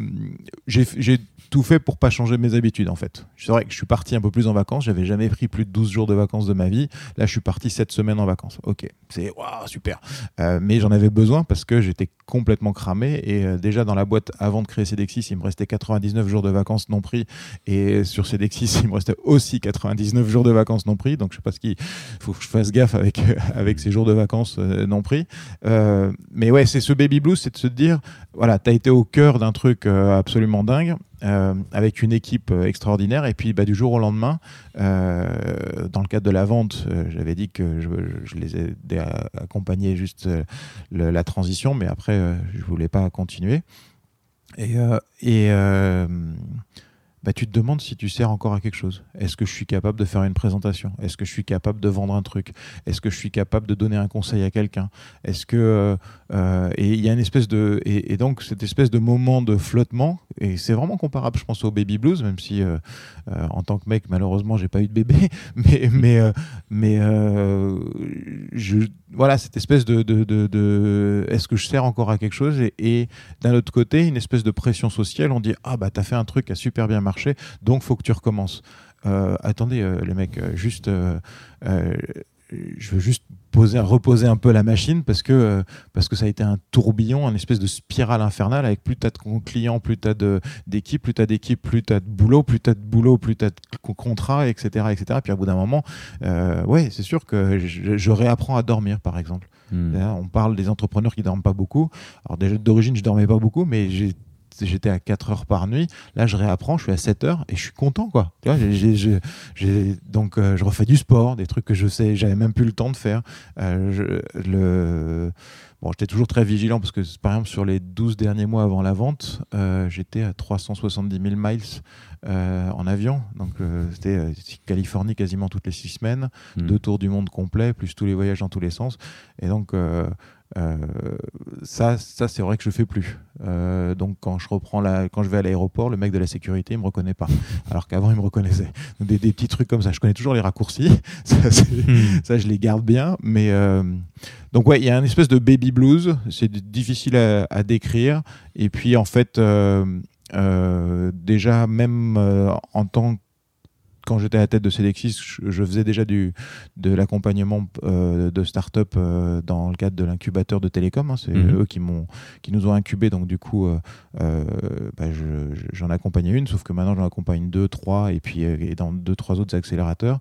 j'ai tout fait pour pas changer mes habitudes en fait. C'est vrai que je suis parti un peu plus en vacances, j'avais jamais pris plus de 12 jours de vacances de ma vie. Là, je suis parti 7 semaines en vacances. OK, c'est super. Euh, mais j'en avais besoin parce que j'étais complètement cramé et euh, déjà dans la boîte avant de créer Cedexis, il me restait 99 jours de vacances non pris et sur Cedexis, il me restait aussi 99 jours de vacances non pris. Donc je sais pas ce qu'il faut que je fasse gaffe avec avec ces jours de vacances euh, non pris. mais ouais, c'est ce baby blues, c'est de se dire voilà, tu as été au cœur d'un truc absolument dingue euh, avec une équipe euh, extraordinaire. Et puis, bah, du jour au lendemain, euh, dans le cadre de la vente, j'avais dit que je, les ai accompagner juste la transition, mais après, je voulais pas continuer. Et bah, tu te demandes si tu sers encore à quelque chose. Est-ce que je suis capable de faire une présentation? Est-ce que je suis capable de vendre un truc? Est-ce que je suis capable de donner un conseil à quelqu'un? Est-ce que euh, euh, et il y a une espèce de et, donc cette espèce de moment de flottement et c'est vraiment comparable, je pense, au baby blues, même si euh, en tant que mec, malheureusement, j'ai pas eu de bébé, mais mais mais je voilà cette espèce de, est-ce que je sers encore à quelque chose? Et, et d'un autre côté une espèce de pression sociale on dit ah bah t'as fait un truc qui a super bien marché donc faut que tu recommences. Euh, attendez, euh, les mecs, euh, juste, je veux juste poser, reposer un peu la machine parce que, parce que ça a été un tourbillon, une espèce de spirale infernale avec plus tu as de clients, plus tu as d'équipes, plus tu as d'équipes, plus tu as de boulot, plus tu as de boulot, plus tu as de contrats, etc., etc. Puis à bout d'un moment, ouais, c'est sûr que je, réapprends à dormir, par exemple. Hmm. On parle des entrepreneurs qui dorment pas beaucoup. Alors déjà d'origine, je dormais pas beaucoup, mais j'ai j'étais à 4 heures par nuit. Là, je réapprends, je suis à 7 heures et je suis content, quoi. Tu vois, donc, euh, je refais du sport, des trucs que je sais, j'avais même plus le temps de faire. Euh, le Bon, j'étais toujours très vigilant parce que, par exemple, sur les 12 derniers mois avant la vente, euh, j'étais à 370 000 miles euh, en avion. Donc, euh, c'était Californie quasiment toutes les six semaines, hmm. deux tours du monde complet, plus tous les voyages dans tous les sens. Et donc, euh, ça, ça c'est vrai que je fais plus. Euh, donc quand je reprends la, quand je vais à l'aéroport, le mec de la sécurité il me reconnaît pas, alors qu'avant il me reconnaissait. des, petits trucs comme ça. Je connais toujours les raccourcis, ça, hmm. ça je les garde bien. Mais euh, donc ouais, il y a une espèce de baby blues. C'est difficile à, à, décrire. Et puis en fait. déjà même en tant que quand j'étais à la tête de Cedexis, je, faisais déjà du, de l'accompagnement euh, de start-up euh, dans le cadre de l'incubateur de Télécom. Hein. c'est mhm. eux qui, m'ont, qui nous ont incubés, donc du coup, euh, bah, j'en accompagnais une, sauf que maintenant j'en accompagne deux, trois, et puis et dans deux, trois autres accélérateurs.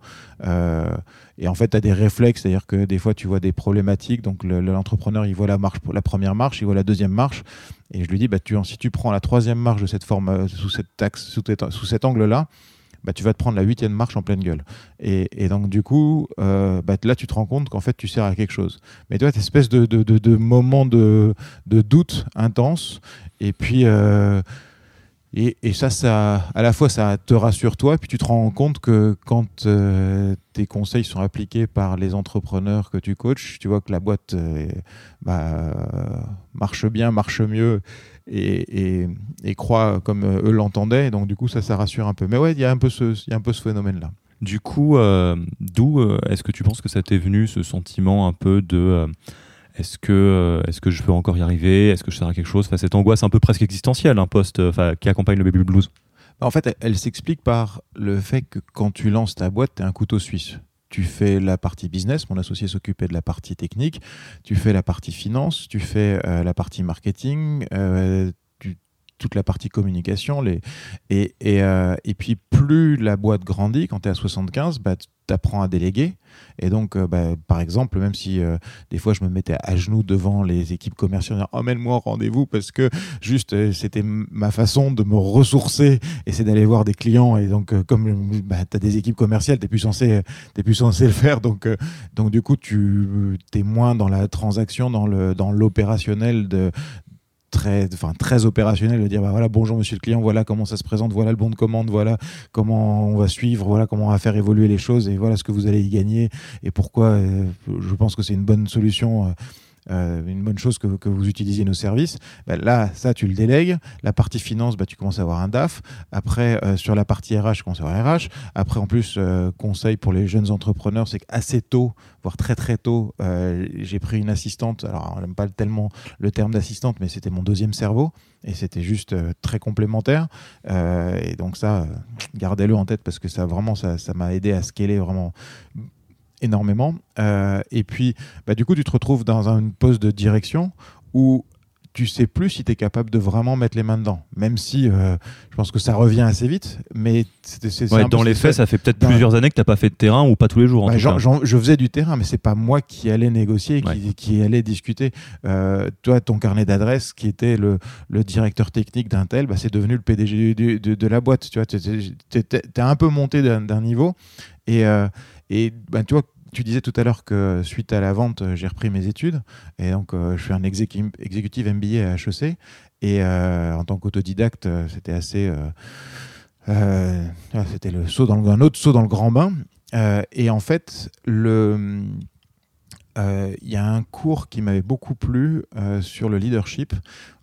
et en fait, tu as des réflexes, c'est-à-dire que des fois, tu vois des problématiques. Donc l'entrepreneur, il voit la, marche, la première marche, il voit la deuxième marche, et je lui dis, bah, tu, si tu prends la troisième marche de cette forme, sous, cette axe, sous, sous cet angle-là, bah, tu vas te prendre la huitième marche en pleine gueule. Et, donc, du coup, euh, bah, là, tu te rends compte qu'en fait, tu sers à quelque chose. Mais tu vois, cette espèce de, de, de, moment de, doute intense. Et puis, euh, et, ça, ça, à la fois, ça te rassure toi, puis tu te rends compte que quand euh, tes conseils sont appliqués par les entrepreneurs que tu coaches, tu vois que la boîte bah, marche bien, marche mieux et, et, croient comme euh, eux l'entendaient. Donc du coup, ça, ça rassure un peu. Mais ouais, il y a un peu ce, y a un peu ce phénomène-là. Du coup, euh, d'où euh, est-ce que tu penses que ça t'est venu, ce sentiment un peu de est-ce que, est-ce que je peux encore y arriver? Est-ce que je sers à quelque chose? Enfin, Cette angoisse un peu presque existentielle, un poste qui accompagne le baby blues. En fait, elle, elle s'explique par le fait que quand tu lances ta boîte, tu es un couteau suisse tu fais la partie business, mon associé s'occupait de la partie technique, tu fais la partie finance, tu fais euh, la partie marketing, euh, toute la partie communication. Les, et, et, euh, et, puis, plus la boîte grandit, quand tu es à 75, bah, tu apprends à déléguer. Et donc, euh, bah, par exemple, même si euh, des fois je me mettais à genoux devant les équipes commerciales, emmène-moi au rendez-vous parce que juste c'était ma façon de me ressourcer et c'est d'aller voir des clients. Et donc, comme bah, tu as des équipes commerciales, tu n'es plus, censé, le faire. Donc, donc du coup, tu es moins dans la transaction, dans l'opérationnel dans de, très, opérationnel de dire bah voilà bonjour monsieur le client voilà comment ça se présente voilà le bon de commande voilà comment on va suivre voilà comment on va faire évoluer les choses et voilà ce que vous allez y gagner et pourquoi euh, je pense que c'est une bonne solution euh, euh, une bonne chose que, vous utilisiez nos services. Bah, là, ça, tu le délègues. La partie finance, bah, tu commences à avoir un DAF. Après, euh, sur la partie RH, tu commences à avoir RH. Après, en plus, euh, conseil pour les jeunes entrepreneurs, c'est qu'assez tôt, voire très très tôt, j'ai pris une assistante. Alors, on n'aime pas tellement le terme d'assistante, mais c'était mon deuxième cerveau. Et c'était juste très complémentaire. et donc ça, gardez-le en tête parce que ça vraiment, ça m'a aidé à scaler vraiment énormément. Euh, et puis, bah, du coup, tu te retrouves dans un poste de direction où tu sais plus si tu es capable de vraiment mettre les mains dedans. Même si euh, je pense que ça revient assez vite. Mais c'est, dans les faits, ça fait peut-être plusieurs années que tu n'as pas fait de terrain ou pas tous les jours. Bah, je faisais du terrain, mais c'est pas moi qui allais négocier, qui, qui allait discuter. Euh, toi, ton carnet d'adresse, qui était le, le directeur technique d'un tel, bah, c'est devenu le PDG de, de, la boîte. Tu vois, es, un peu monté d'un, niveau. Et, et bah, tu vois, tu disais tout à l'heure que suite à la vente, euh, j'ai repris mes études. Et donc, euh, je suis un exécutif MBA à HEC. Et euh, en tant qu'autodidacte, c'était assez. c'était le saut dans un autre saut dans le grand bain. et en fait. Il y a un cours qui m'avait beaucoup plu sur le leadership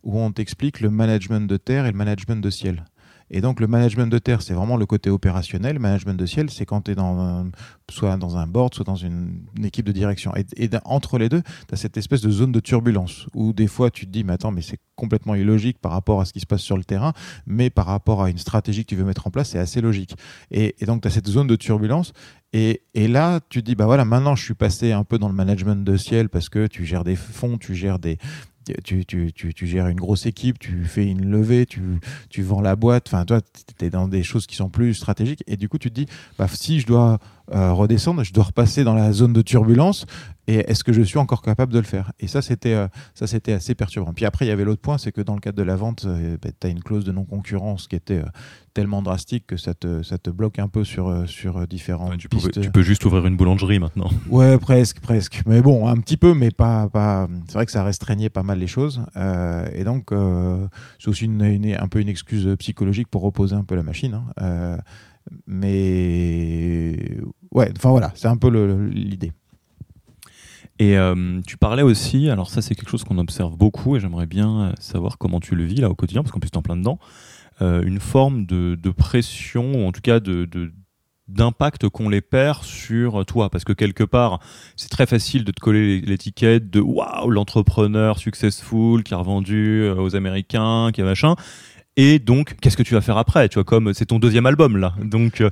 où on t'explique le management de terre et le management de ciel. Et donc le management de terre, c'est vraiment le côté opérationnel. Le management de ciel, c'est quand tu es dans soit dans un board, soit dans une, équipe de direction. Et, entre les deux, tu as cette espèce de zone de turbulence où des fois tu te dis, mais attends, mais c'est complètement illogique par rapport à ce qui se passe sur le terrain, mais par rapport à une stratégie que tu veux mettre en place, c'est assez logique. Et, donc tu as cette zone de turbulence. Et, et, là, tu te dis, bah voilà, maintenant je suis passé un peu dans le management de ciel parce que tu gères des fonds, tu gères des, tu, gères une grosse équipe, tu fais une levée, tu, tu vends la boîte, enfin toi, tu es dans des choses qui sont plus stratégiques, et du coup, tu te dis, bah, si je dois euh, redescendre, je dois repasser dans la zone de turbulence. Et est-ce que je suis encore capable de le faire? Et ça, c'était euh, ça, c'était assez perturbant. Puis après, il y avait l'autre point, c'est que dans le cadre de la vente, euh, bah, tu as une clause de non-concurrence qui était tellement drastique que ça te, ça te bloque un peu sur, sur différentes tu, pistes. tu peux juste ouvrir une boulangerie maintenant. Ouais, presque, presque. Mais bon, un petit peu, mais pas. pas... C'est vrai que ça restreignait pas mal les choses. et donc, c'est aussi une, un peu une excuse psychologique pour reposer un peu la machine. Hein. Mais ouais, enfin voilà, c'est un peu l'idée. Et euh, tu parlais aussi, alors ça c'est quelque chose qu'on observe beaucoup et j'aimerais bien euh, savoir comment tu le vis là au quotidien, parce qu'en plus tu en plein dedans, euh, une forme de, pression, ou en tout cas de, d'impact qu'ont les pairs sur toi parce que quelque part c'est très facile de te coller l'étiquette de waouh l'entrepreneur successful qui a revendu aux américains qui a machin et donc qu'est-ce que tu vas faire après tu vois comme c'est ton deuxième album là donc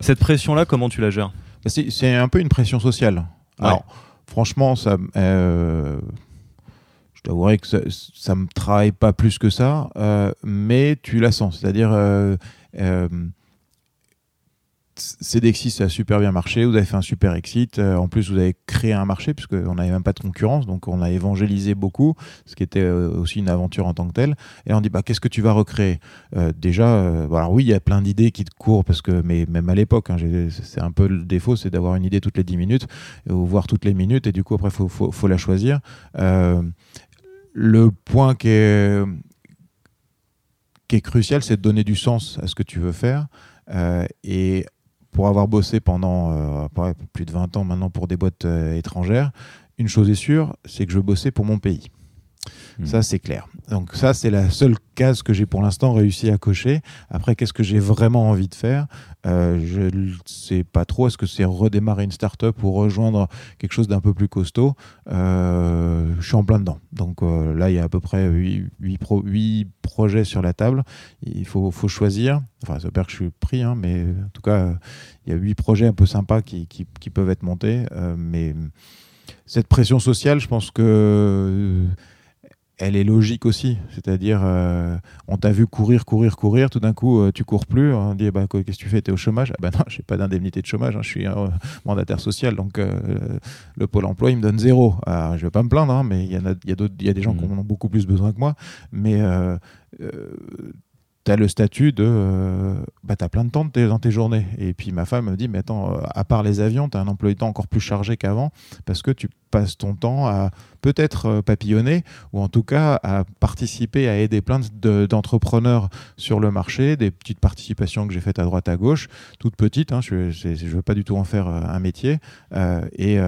cette pression là comment tu la gères? Bah, c'est un peu une pression sociale. Alors, franchement, ça, euh, je t'avouerai que ça, ne me travaille pas plus que ça, euh, mais tu la sens. C'est-à-dire, Cedexis, ça a super bien marché. Vous avez fait un super exit. Euh, en plus, vous avez créé un marché, puisqu'on n'avait même pas de concurrence. Donc, on a évangélisé beaucoup, ce qui était euh, aussi une aventure en tant que telle. Et on dit, bah, qu'est-ce que tu vas recréer? Euh, Déjà, alors oui, il y a plein d'idées qui te courent, parce que, mais même à l'époque, hein, c'est un peu le défaut, c'est d'avoir une idée toutes les 10 minutes, ou voire toutes les minutes. Et du coup, après, il faut, faut, la choisir. le point qui est, qui est crucial, c'est de donner du sens à ce que tu veux faire. et pour avoir bossé pendant euh, plus de 20 ans maintenant pour des boîtes euh, étrangères, une chose est sûre, c'est que je bossais pour mon pays. Hmm. Ça, c'est clair. Donc ça, c'est la seule case que j'ai pour l'instant réussi à cocher. Après, qu'est-ce que j'ai vraiment envie de faire? Euh, Je ne sais pas trop. Est-ce que c'est redémarrer une start-up ou rejoindre quelque chose d'un peu plus costaud? Euh, Je suis en plein dedans. Donc euh, là, il y a à peu près 8, projets sur la table. Il faut, choisir. Enfin, ça veut que je suis pris, hein, mais en tout cas, il y a 8 projets un peu sympas qui peuvent être montés. mais cette pression sociale, je pense que elle est logique aussi. C'est-à-dire, euh, on t'a vu courir, courir, courir, tout d'un coup, euh, tu cours plus. On dit, bah, qu'est-ce que tu fais Tu es au chômage? Ah ben non, j'ai pas d'indemnité de chômage, hein, je suis un mandataire social, donc euh, le Pôle emploi, il me donne zéro. Alors, je vais pas me plaindre, hein, mais il y, a, y, y a des gens mmh. qui en ont beaucoup plus besoin que moi. Mais tu le statut de. Euh, bah, tu as plein de temps dans tes journées. Et puis ma femme me dit Mais attends, euh, à part les avions, tu as un emploi de temps encore plus chargé qu'avant parce que tu passes ton temps à peut-être euh, papillonner ou en tout cas à participer, à aider plein d'entrepreneurs sur le marché, des petites participations que j'ai faites à droite à gauche, toutes petites. Hein, je ne veux pas du tout en faire un métier. et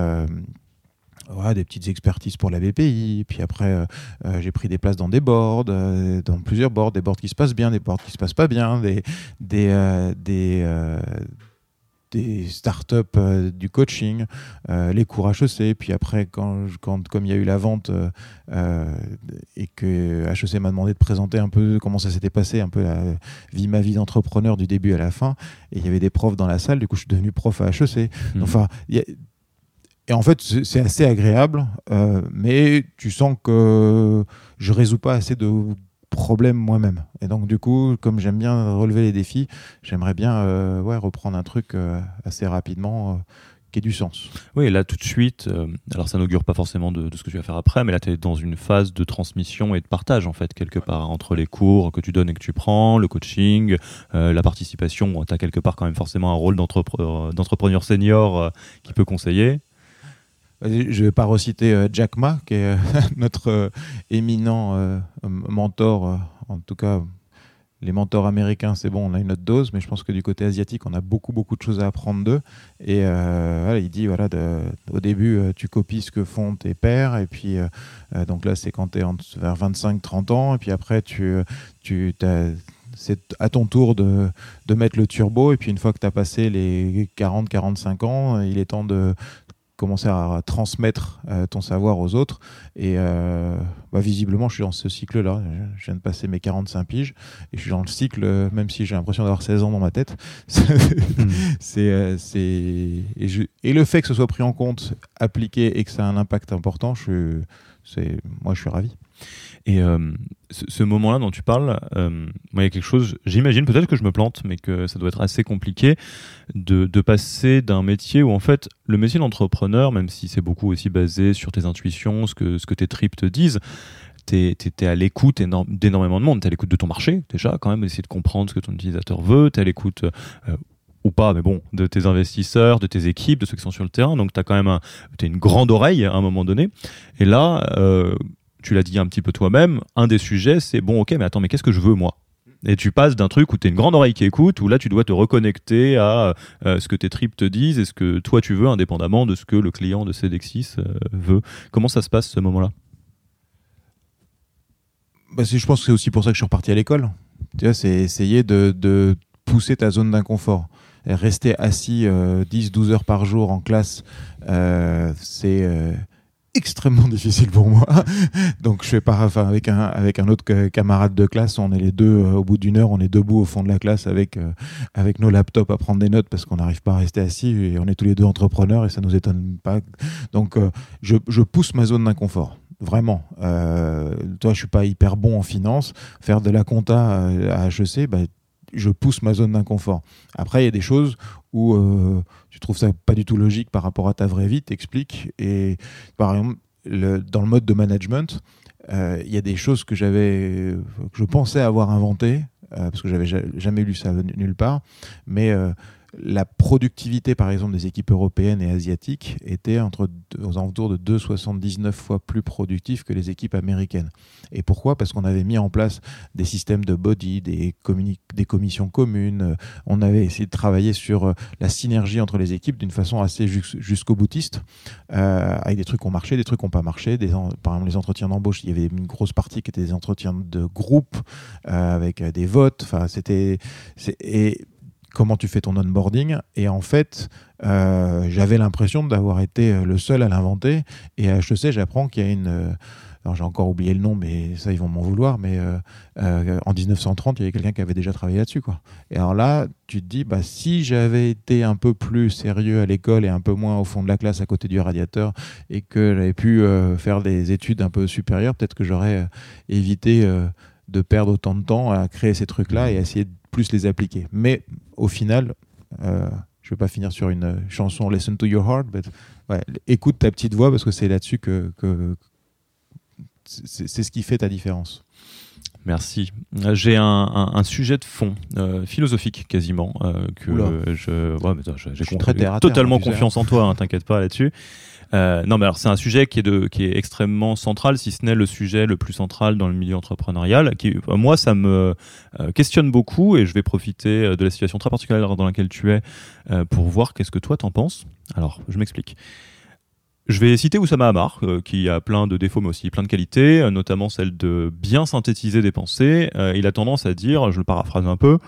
des petites expertises pour la BPI. Puis après, euh, euh, j'ai pris des places dans des boards, euh, dans plusieurs boards, des boards qui se passent bien, des boards qui se passent pas bien, des, des, des, des startups du coaching, les cours HEC. Puis après, quand, quand, comme il y a eu la vente et que HEC m'a demandé de présenter un peu comment ça s'était passé, un peu la vie, ma vie d'entrepreneur du début à la fin, et il y avait des profs dans la salle, du coup je suis devenu prof à HEC. Mmh. Enfin, il y a, et en fait, c'est assez agréable, euh, mais tu sens que je résous pas assez de problèmes moi-même. Et donc, du coup, comme j'aime bien relever les défis, j'aimerais bien euh, reprendre un truc euh, assez rapidement qui ait du sens. Oui, là, tout de suite, alors ça n'augure pas forcément de, ce que tu vas faire après, mais là, tu es dans une phase de transmission et de partage, en fait, quelque part, entre les cours que tu donnes et que tu prends, le coaching, la participation. Tu as quelque part quand même forcément un rôle d'entrepreneur senior qui peut conseiller. Je ne vais pas reciter euh, Jack Ma, qui est euh, notre euh, éminent mentor, en tout cas les mentors américains, c'est bon, on a une autre dose, mais je pense que du côté asiatique, on a beaucoup, beaucoup de choses à apprendre d'eux. Et il dit, voilà, au début, tu copies ce que font tes pères, et puis, donc là, c'est quand tu es vers 25-30 ans, et puis après, tu, tu c'est à ton tour de, de, mettre le turbo, et puis une fois que tu as passé les 40-45 ans, il est temps de, commencer à transmettre euh, ton savoir aux autres. Et euh, bah, visiblement, je suis dans ce cycle-là. Je viens de passer mes 45 piges et je suis dans le cycle, euh, même si j'ai l'impression d'avoir 16 ans dans ma tête. Hmm. c'est, c'est... Et, le fait que ce soit pris en compte, appliqué et que ça a un impact important, je... c'est... moi, je suis ravi. Et ce, moment-là dont tu parles, moi, il y a quelque chose, j'imagine, peut-être que je me plante, mais que ça doit être assez compliqué de, passer d'un métier où, en fait, le métier d'entrepreneur, même si c'est beaucoup aussi basé sur tes intuitions, ce que, ce que tes tripes te disent, tu es, à l'écoute d'énormément de monde. Tu à l'écoute de ton marché, déjà, quand même, essayer de comprendre ce que ton utilisateur veut. Tu à l'écoute, euh, ou pas, mais bon, de tes investisseurs, de tes équipes, de ceux qui sont sur le terrain. Donc, tu as quand même un, une grande oreille à un moment donné. Et là, euh, tu l'as dit un petit peu toi-même, un des sujets, c'est bon, ok, mais attends, mais qu'est-ce que je veux, moi? Et tu passes d'un truc où tu es une grande oreille qui écoute, où là tu dois te reconnecter à euh, ce que tes tripes te disent et ce que toi tu veux, indépendamment de ce que le client de Cedexis veut. Comment ça se passe ce moment-là? Bah, je pense que c'est aussi pour ça que je suis reparti à l'école. C'est essayer de, pousser ta zone d'inconfort. Rester assis 10-12 euh, heures par jour en classe, euh, c'est euh, extrêmement difficile pour moi. Donc je fais pas, enfin, avec un avec un autre camarade de classe, on est les deux au bout d'une heure, on est debout au fond de la classe avec avec nos laptops à prendre des notes parce qu'on n'arrive pas à rester assis et on est tous les deux entrepreneurs et ça nous étonne pas. Donc je, je pousse ma zone d'inconfort vraiment. Euh, toi, je suis pas hyper bon en finance. Faire de la compta à HEC, bah, je pousse ma zone d'inconfort. Après, il y a des choses où euh, tu trouves ça pas du tout logique par rapport à ta vraie vie, t'expliques. Et par exemple, dans le mode de management, euh, il y a des choses que j'avais, que je pensais avoir inventées, parce que j'avais jamais lu ça nulle part, mais la productivité, par exemple, des équipes européennes et asiatiques était entre, aux alentours de 2,79 fois plus productif que les équipes américaines. Et pourquoi? Parce qu'on avait mis en place des systèmes de body, des, des commissions communes. On avait essayé de travailler sur euh, la synergie entre les équipes d'une façon assez jusqu'au boutiste, euh, avec des trucs qui ont marché, des trucs qui n'ont pas marché. Par exemple, les entretiens d'embauche, il y avait une grosse partie qui était des entretiens de groupe euh, avec des votes. Enfin, c'était et comment tu fais ton onboarding. Et en fait, euh, j'avais l'impression d'avoir été euh, le seul à l'inventer. Et à HEC, j'apprends qu'il y a une... Euh, alors j'ai encore oublié le nom, mais ça, ils vont m'en vouloir. Mais en 1930, il y avait quelqu'un qui avait déjà travaillé là-dessus. Quoi. Et alors là, tu te dis, bah, si j'avais été un peu plus sérieux à l'école et un peu moins au fond de la classe à côté du radiateur, et que j'avais pu faire des études un peu supérieures, peut-être que j'aurais évité de perdre autant de temps à créer ces trucs-là et à essayer de plus les appliquer. Mais au final, euh, je ne vais pas finir sur une chanson Listen to your heart, mais écoute ta petite voix parce que c'est là-dessus que, c'est ce qui fait ta différence. Merci. J'ai un, sujet de fond, euh, philosophique quasiment, euh, que je, j'ai totalement confiance en toi, hein, t'inquiète pas là-dessus. Euh, non, mais alors c'est un sujet qui est, de, qui est extrêmement central, si ce n'est le sujet le plus central dans le milieu entrepreneurial. Qui, euh, moi, ça me euh, questionne beaucoup et je vais profiter de la situation très particulière dans laquelle tu es pour voir qu'est-ce que toi t'en penses. Alors, je m'explique. Je vais citer Oussama Hamar, qui a plein de défauts mais aussi plein de qualités, notamment celle de bien synthétiser des pensées. il a tendance à dire, je le paraphrase un peu,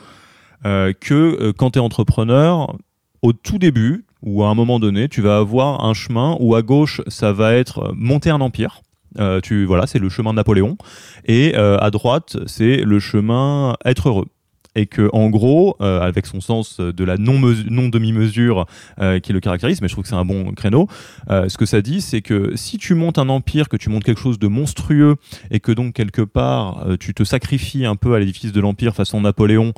que quand tu es entrepreneur, au tout début, ou à un moment donné, tu vas avoir un chemin où à gauche, ça va être monter un empire. Euh, tu voilà, c'est le chemin de Napoléon, et euh, à droite, c'est le chemin être heureux et que en gros, euh, avec son sens de la non, non demi-mesure qui le caractérise, mais je trouve que c'est un bon créneau, ce que ça dit, c'est que si tu montes un empire, que tu montes quelque chose de monstrueux, et que donc quelque part tu te sacrifies un peu à l'édifice de l'empire façon Napoléon,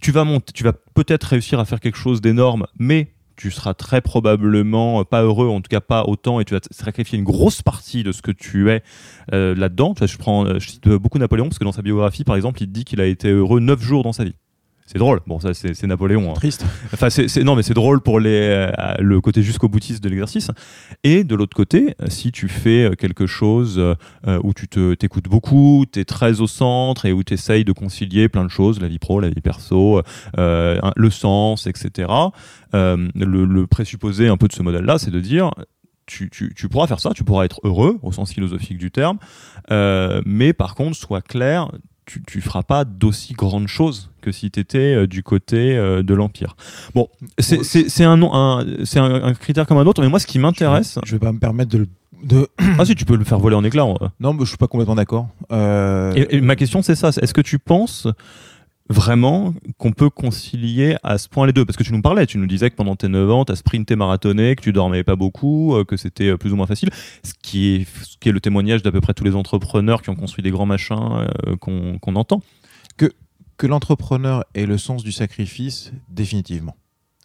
tu vas monter, tu vas peut-être réussir à faire quelque chose d'énorme, mais tu seras très probablement pas heureux, en tout cas pas autant, et tu vas sacrifier une grosse partie de ce que tu es euh, là-dedans. Je prends, je cite beaucoup Napoléon parce que dans sa biographie, par exemple, il dit qu'il a été heureux neuf jours dans sa vie. C'est drôle. Bon, ça, c'est Napoléon. Hein. Triste. Enfin, c'est non, mais c'est drôle pour les, euh, le côté jusqu'au boutiste de l'exercice. Et de l'autre côté, si tu fais euh, quelque chose euh, où tu t'écoutes beaucoup, tu es très au centre et où tu essayes de concilier plein de choses, la vie pro, la vie perso, le sens, etc. Le, le, présupposé un peu de ce modèle-là, c'est de dire tu, tu, tu, pourras faire ça, tu pourras être heureux au sens philosophique du terme, mais par contre, sois clair, tu, tu feras pas d'aussi grandes choses que si tu étais euh, du côté euh, de l'Empire. Bon, c'est un, un, un, critère comme un autre, mais moi, ce qui m'intéresse. Je, vais pas me permettre de de... Ah si, tu peux le faire voler en éclats. Non, mais je suis pas complètement d'accord. Euh, et, ma question, c'est ça. Est-ce que tu penses vraiment qu'on peut concilier à ce point les deux Parce que tu nous parlais, tu nous disais que pendant tes 9 ans, tu as sprinté marathonné, que tu dormais pas beaucoup, euh, que c'était euh, plus ou moins facile, ce qui est, ce qui est le témoignage d'à peu près tous les entrepreneurs qui ont construit des grands machins euh, qu'on entend. Que, que l'entrepreneur ait le sens du sacrifice, définitivement.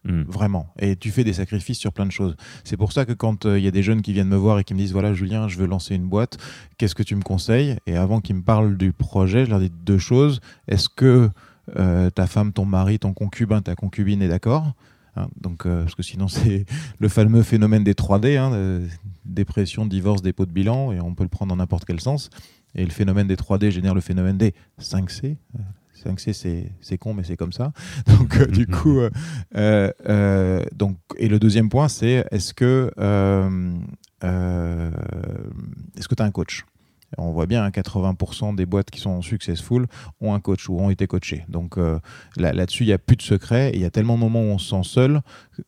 Hmm. Vraiment. Et tu fais des sacrifices sur plein de choses. C'est pour ça que quand il y a des jeunes qui viennent me voir et qui me disent voilà Julien, je veux lancer une boîte, qu'est-ce que tu me conseilles? Et avant qu'ils me parlent du projet, je leur dis deux choses. Est-ce que euh, ta femme, ton mari, ton concubin, ta concubine est d'accord. Hein, donc, euh, parce que sinon, c'est le fameux phénomène des 3D, hein, dépression, divorce, dépôt de bilan, et on peut le prendre dans n'importe quel sens. Et le phénomène des 3D génère le phénomène des 5C. 5C, c'est con, mais c'est comme ça. Donc, euh, du coup, donc, et le deuxième point, c'est est-ce que est-ce que tu as un coach? On voit bien, 80% hein, des boîtes qui sont successful ont un coach ou ont été coachés. Donc euh, là-dessus, il n'y a plus de secret. Il y a tellement de moments où on se sent seul,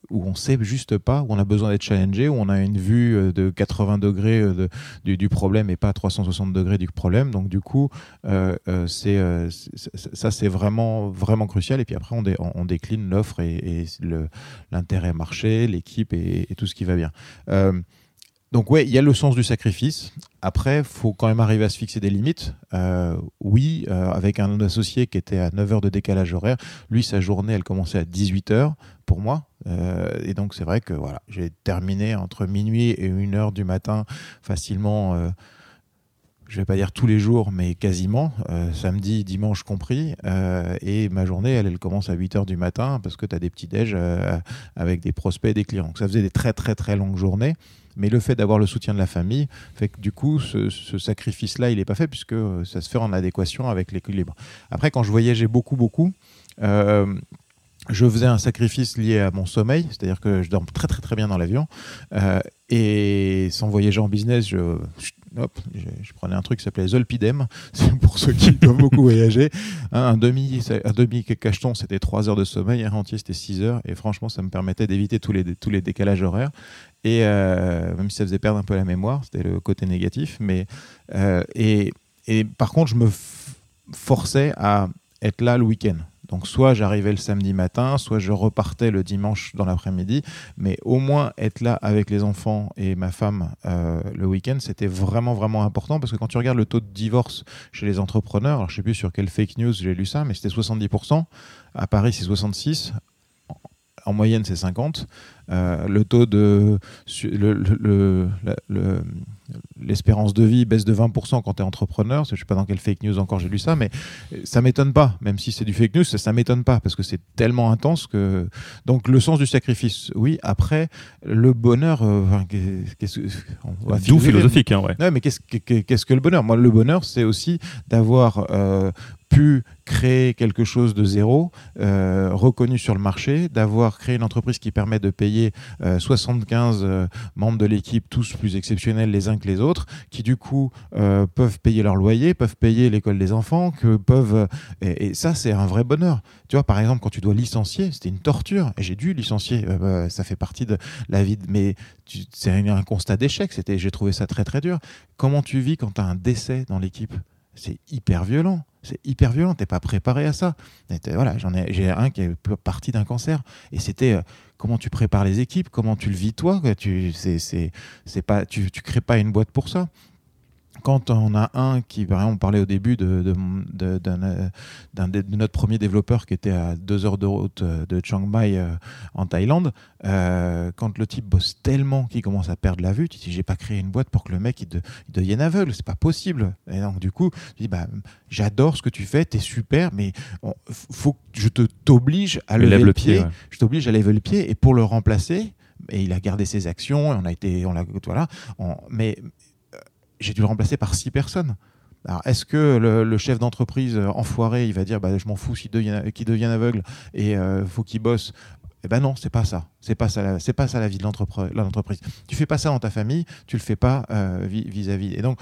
où on ne sait juste pas, où on a besoin d'être challengé, où on a une vue euh, de 80 degrés euh, du, problème et pas 360 degrés du problème. Donc du coup, ça, c'est vraiment, vraiment crucial. Et puis après, on, décline l'offre et, l'intérêt marché, l'équipe et, tout ce qui va bien. Donc ouais, il y a le sens du sacrifice. Après, faut quand même arriver à se fixer des limites. Euh, oui, euh, avec un associé qui était à 9 heures de décalage horaire, lui, sa journée, elle commençait à 18 heures pour moi. Euh, et donc c'est vrai que voilà, j'ai terminé entre minuit et 1 heure du matin facilement. je vais pas dire tous les jours, mais quasiment, samedi, dimanche compris. et ma journée, elle, elle commence à 8 heures du matin parce que tu as des petits déj avec des prospects et des clients. Donc ça faisait des très très très longues journées. Mais le fait d'avoir le soutien de la famille fait que du coup, ce, sacrifice-là, il n'est pas fait puisque euh, ça se fait en adéquation avec l'équilibre. Après, quand je voyageais beaucoup, beaucoup, euh, je faisais un sacrifice lié à mon sommeil, c'est-à-dire que je dors très très très bien dans l'avion. Euh, et sans voyager en business, je, je, prenais un truc qui s'appelait Zolpidem, c'est pour ceux qui doivent beaucoup voyager. Un, demi, un demi cacheton, c'était 3 heures de sommeil, un entier, c'était 6 heures. Et franchement, ça me permettait d'éviter tous les, décalages horaires. Et euh, même si ça faisait perdre un peu la mémoire, c'était le côté négatif. Mais, euh, et par contre, je me forçais à être là le week-end. Donc soit j'arrivais le samedi matin, soit je repartais le dimanche dans l'après-midi, mais au moins être là avec les enfants et ma femme euh, le week-end, c'était vraiment vraiment important. Parce que quand tu regardes le taux de divorce chez les entrepreneurs, alors je sais plus sur quelle fake news j'ai lu ça, mais c'était 70%, à Paris c'est 66%, en moyenne c'est 50. Euh, le taux de l'espérance de vie baisse de 20% quand tu es entrepreneur. Je ne sais pas dans quelle fake news encore j'ai lu ça, mais ça m'étonne pas. Même si c'est du fake news, ça, ne m'étonne pas parce que c'est tellement intense que. Donc le sens du sacrifice, oui. Après, le bonheur, euh, D'où philosophique, hein, ouais. mais qu'est-ce qu'est-ce que le bonheur? Moi, le bonheur, c'est aussi d'avoir euh, pu créer quelque chose de zéro, euh, reconnu sur le marché, d'avoir créé une entreprise qui permet de payer 75 euh, euh, membres de l'équipe, tous plus exceptionnels les uns que les autres, qui du coup peuvent payer leur loyer, peuvent payer l'école des enfants, que peuvent et, ça c'est un vrai bonheur. Tu vois par exemple quand tu dois licencier, c'était une torture et j'ai dû licencier, bah, ça fait partie de la vie, mais c'est un constat d'échec. C'était, j'ai trouvé ça très très dur. Comment tu vis quand tu as un décès dans l'équipe? C'est hyper violent. C'est hyper violent. T'es pas préparé à ça. voilà, j'en ai, j'ai un qui est parti d'un cancer. Et c'était euh, comment tu prépares les équipes, comment tu le vis toi? Tu, c'est, c'est, c'est pas, tu, tu crées pas une boîte pour ça quand on a un qui, on parlait au début de, de, de, notre premier développeur qui était à deux heures de route euh, de Chiang Mai euh, en Thaïlande, euh, quand le type bosse tellement qu'il commence à perdre la vue, tu dis j'ai pas créé une boîte pour que le mec il, devienne aveugle, c'est pas possible. Et donc du coup, tu dis bah j'adore ce que tu fais, t'es super, mais faut que je te t'oblige à lever le, pied, je t'oblige à lever le pied et pour le remplacer, et il a gardé ses actions, on a été, on l'a, voilà, mais j'ai dû le remplacer par six personnes. Alors, est-ce que le, chef d'entreprise euh, enfoiré, il va dire bah, je m'en fous qu'il devienne, aveugle et euh, faut qu'il bosse? Eh ben non, c'est pas ça. C'est pas ça. C'est pas ça la vie de l'entreprise. Tu fais pas ça dans ta famille, tu le fais pas euh, vis-à-vis. Et donc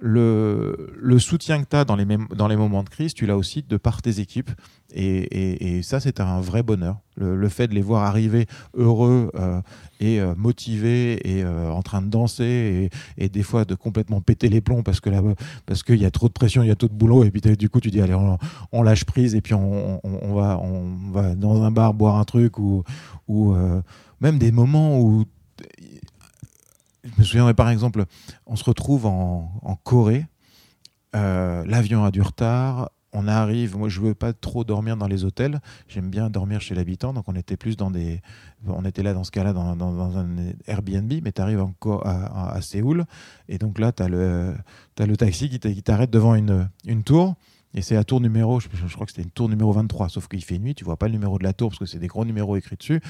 le, le soutien que tu as dans les, dans les moments de crise, tu l'as aussi de par tes équipes. Et, et, ça, c'est un vrai bonheur. Le, fait de les voir arriver heureux euh, et euh, motivés et euh, en train de danser et, et, des fois de complètement péter les plombs parce que là, parce qu'il y a trop de pression, il y a trop de boulot et puis du coup tu dis allez on, lâche prise et puis on, on, va on va dans un bar boire un truc ou, ou même des moments où je me souviendrai par exemple, on se retrouve en, Corée, euh, l'avion a du retard, on arrive, moi je veux pas trop dormir dans les hôtels, j'aime bien dormir chez l'habitant, donc on était plus dans des, on était là dans ce cas-là dans, un Airbnb, mais tu arrives encore à, Séoul, et donc là tu as le, le taxi qui t'arrête devant une, une tour, et c'est la tour numéro, je, crois que c'était une tour numéro 23, sauf qu'il fait nuit, tu vois pas le numéro de la tour parce que c'est des gros numéros écrits dessus.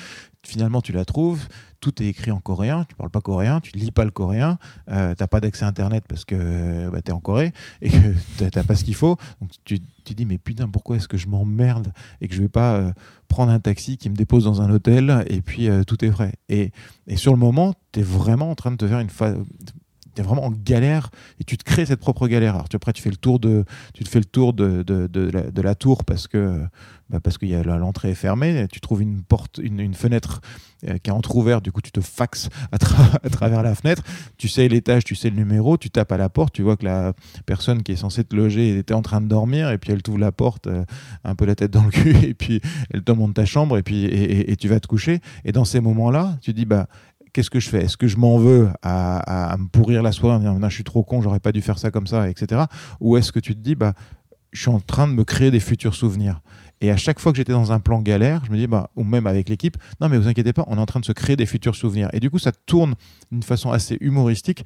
Finalement, tu la trouves, tout est écrit en coréen, tu parles pas coréen, tu lis pas le coréen, euh, t'as pas d'accès internet parce que bah, tu es en Corée et que t'as pas ce qu'il faut. Donc tu te dis, mais putain, pourquoi est-ce que je m'emmerde et que je vais pas euh, prendre un taxi qui me dépose dans un hôtel et puis euh, tout est frais. Et, et, sur le moment, tu es vraiment en train de te faire une vraiment en galère et tu te crées cette propre galère. Alors, tu, après, tu fais le tour de, tu te fais le tour de, de, de, la, tour parce que, bah parce que l'entrée est fermée. Tu trouves une porte, une, une fenêtre euh, qui est entrouverte. Du coup, tu te faxes à, travers la fenêtre. Tu sais l'étage, tu sais le numéro. Tu tapes à la porte. Tu vois que la personne qui est censée te loger était en train de dormir et puis elle t'ouvre la porte, euh, un peu la tête dans le cul et puis elle te monte ta chambre et puis et tu vas te coucher. Et dans ces moments-là, tu dis bah qu'est-ce que je fais? Est-ce que je m'en veux à, me pourrir la soirée en disant je suis trop con, j'aurais pas dû faire ça comme ça, etc. Ou est-ce que tu te dis bah je suis en train de me créer des futurs souvenirs? Et à chaque fois que j'étais dans un plan galère, je me dis, bah, ou même avec l'équipe, non mais vous inquiétez pas, on est en train de se créer des futurs souvenirs. Et du coup, ça tourne d'une façon assez humoristique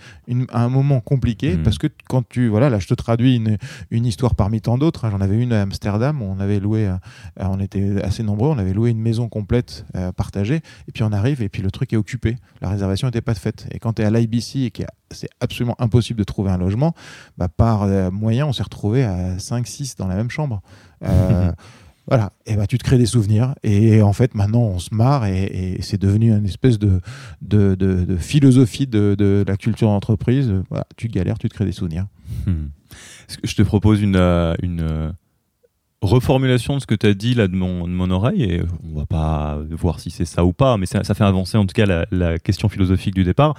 à un moment compliqué, mmh. parce que quand tu, voilà, là je te traduis une, une histoire parmi tant d'autres. Hein. J'en avais une à Amsterdam, où on avait loué, euh, on était assez nombreux, on avait loué une maison complète euh, partagée, et puis on arrive, et puis le truc est occupé, la réservation n'était pas faite. Et quand tu es à l'IBC et que c'est absolument impossible de trouver un logement, bah, par euh, moyen, on s'est retrouvé à 5-6 dans la même chambre. Voilà, et bah, tu te crées des souvenirs. Et en fait, maintenant, on se marre et, c'est devenu une espèce de, philosophie de, la culture d'entreprise. Voilà, tu galères, tu te crées des souvenirs. Hmm. Je te propose une, euh, euh, reformulation de ce que tu as dit là de mon, de mon oreille? Et on va pas voir si c'est ça ou pas, mais ça, fait avancer en tout cas la, question philosophique du départ.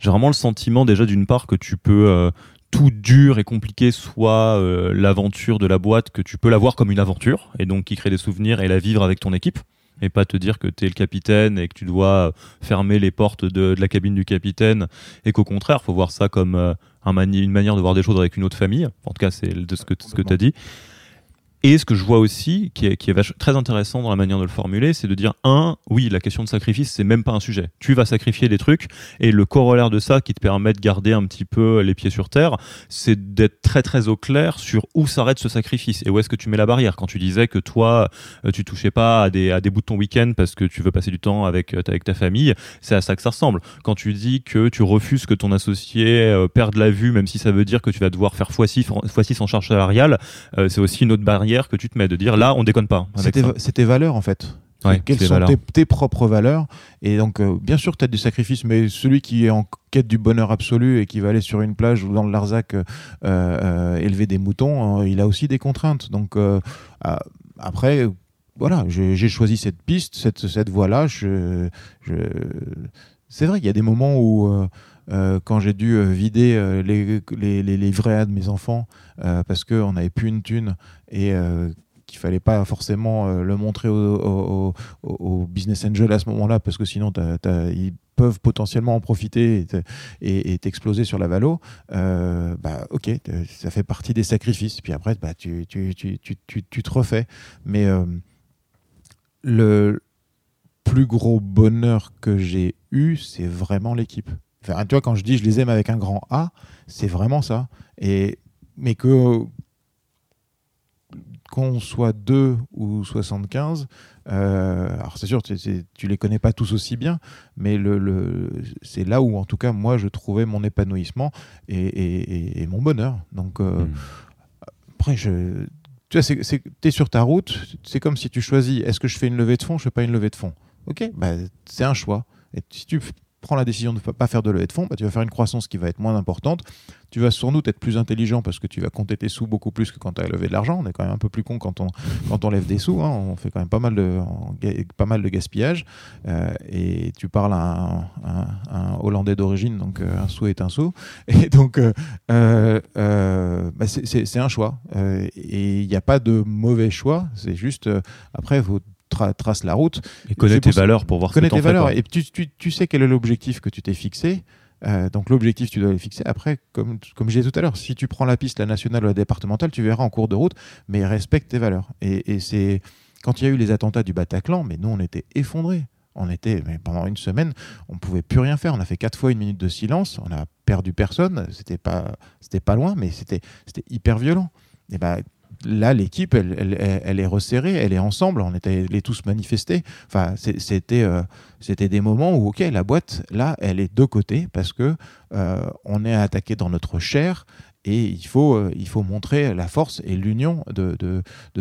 J'ai vraiment le sentiment déjà d'une part que tu peux. Euh, tout dur et compliqué soit euh, l'aventure de la boîte, que tu peux la voir comme une aventure et donc qui crée des souvenirs et la vivre avec ton équipe et pas te dire que tu es le capitaine et que tu dois fermer les portes de, la cabine du capitaine et qu'au contraire, faut voir ça comme euh, un une manière de voir des choses avec une autre famille. En tout cas, c'est de ce que, ce que tu as dit. Et ce que je vois aussi, qui est, très intéressant dans la manière de le formuler, c'est de dire, un, oui, la question de sacrifice, c'est même pas un sujet. Tu vas sacrifier des trucs, et le corollaire de ça, qui te permet de garder un petit peu les pieds sur terre, c'est d'être très très au clair sur où s'arrête ce sacrifice, et où est-ce que tu mets la barrière. Quand tu disais que toi, euh, tu touchais pas à des, à bouts de ton week-end parce que tu veux passer du temps avec, euh, avec ta famille, c'est à ça que ça ressemble. Quand tu dis que tu refuses que ton associé euh, perde la vue, même si ça veut dire que tu vas devoir faire x6, x6 en charge salariale, c'est aussi une autre barrière que tu te mets, de dire là, on déconne pas. C'est tes valeurs en fait. Quelles sont tes, propres valeurs Et donc, euh, bien sûr, tu as du sacrifice, mais celui qui est en quête du bonheur absolu et qui va aller sur une plage ou dans le Larzac euh, euh, élever des moutons, il a aussi des contraintes. Donc, après, voilà, j'ai choisi cette piste, cette, cette voie-là. Je, je... C'est vrai qu'il y a des moments où euh, quand j'ai dû euh, vider euh, les, les, les, livrets A de mes enfants parce qu'on n'avait plus une thune et qu'il fallait pas forcément le montrer au, business angel à ce moment-là parce que sinon ils peuvent potentiellement en profiter et t'exploser sur la valo, bah ok, ça fait partie des sacrifices. Puis après, bah, tu te refais. Mais le plus gros bonheur que j'ai eu, c'est vraiment l'équipe. Enfin, tu vois, quand je dis je les aime avec un grand A, c'est vraiment ça. Et, mais que qu'on soit 2 ou 75, euh, alors c'est sûr, tu, tu les connais pas tous aussi bien, mais le, le c'est là où, en tout cas, moi, je trouvais mon épanouissement et, et, mon bonheur. Donc, euh, hmm. après, je, tu vois, tu es sur ta route, c'est comme si tu choisis, est-ce que je fais une levée de fond, je fais pas une levée de fond. Ok, bah, c'est un choix. Et si tu prends la décision de ne pas faire de levée de fonds, bah, tu vas faire une croissance qui va être moins importante. Tu vas sans doute être plus intelligent parce que tu vas compter tes sous beaucoup plus que quand tu as levé de l'argent. On est quand même un peu plus con quand on, quand on lève des sous. Hein. On fait quand même pas mal de, pas mal de gaspillage. Euh, et tu parles à un, Hollandais d'origine, donc euh, un sou est un sou. Et donc, euh, bah, c'est un choix. et il n'y a pas de mauvais choix. C'est juste, après, il trace la route. Et connais tes valeurs pour voir connais tes valeurs. et tu, tu, tu, sais quel est l'objectif que tu t'es fixé. Euh, donc l'objectif, tu dois le fixer. Après, comme, comme je disais tout à l'heure, si tu prends la piste, la nationale ou la départementale, tu verras en cours de route, mais respecte tes valeurs. Et, et c'est quand il y a eu les attentats du Bataclan, mais nous, on était effondrés. On était, mais pendant une semaine, on ne pouvait plus rien faire. On a fait quatre fois une minute de silence. On a perdu personne. C'était pas, c'était pas loin, mais c'était, c'était hyper violent. Et ben, là, l'équipe, elle, est resserrée, elle est ensemble. On était les tous manifestés. Enfin, c'était euh, c'était des moments où, ok, la boîte, là, elle est de côté parce que euh, on est attaqué dans notre chair et il faut, euh, il faut montrer la force et l'union de,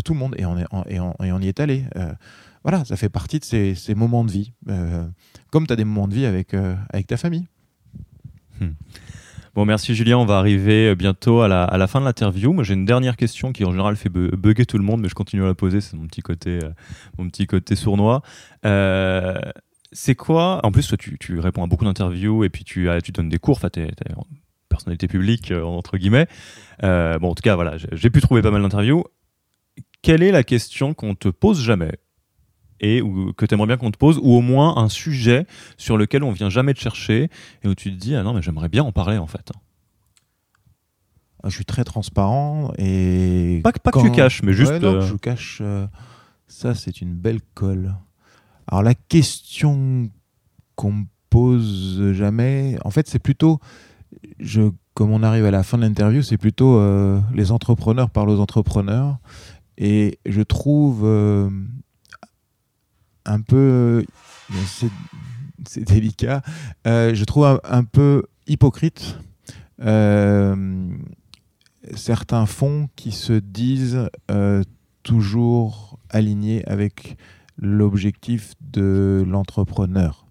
tout le monde. Et on, y est allé. voilà, ça fait partie de ces, moments de vie. comme tu as des moments de vie avec, avec ta famille. Hmm. Bon, merci Julien. On va arriver euh, bientôt à la, fin de l'interview. Moi, j'ai une dernière question qui, en général, fait bugger tout le monde, mais je continue à la poser. C'est mon petit côté, euh, mon petit côté sournois. Euh, c'est quoi En plus, toi, tu, réponds à beaucoup d'interviews et puis tu, donnes des cours. Enfin, tu es, personnalité publique, entre guillemets. bon, en tout cas, voilà, j'ai pu trouver pas mal d'interviews. Quelle est la question qu'on te pose jamais? Et ou, que tu aimerais bien qu'on te pose, ou au moins un sujet sur lequel on vient jamais te chercher et où tu te dis ah non mais j'aimerais bien en parler en fait. Ah, je suis très transparent et pas, pas que tu caches, mais juste euh, je cache. Euh, ça c'est une belle colle. Alors la question qu'on me pose jamais, en fait c'est plutôt je comme on arrive à la fin de l'interview, c'est plutôt euh, les entrepreneurs parlent aux entrepreneurs. Et je trouve un peu. C'est délicat. Euh, je trouve un, peu hypocrite euh, certains fonds qui se disent euh, toujours alignés avec l'objectif de l'entrepreneur.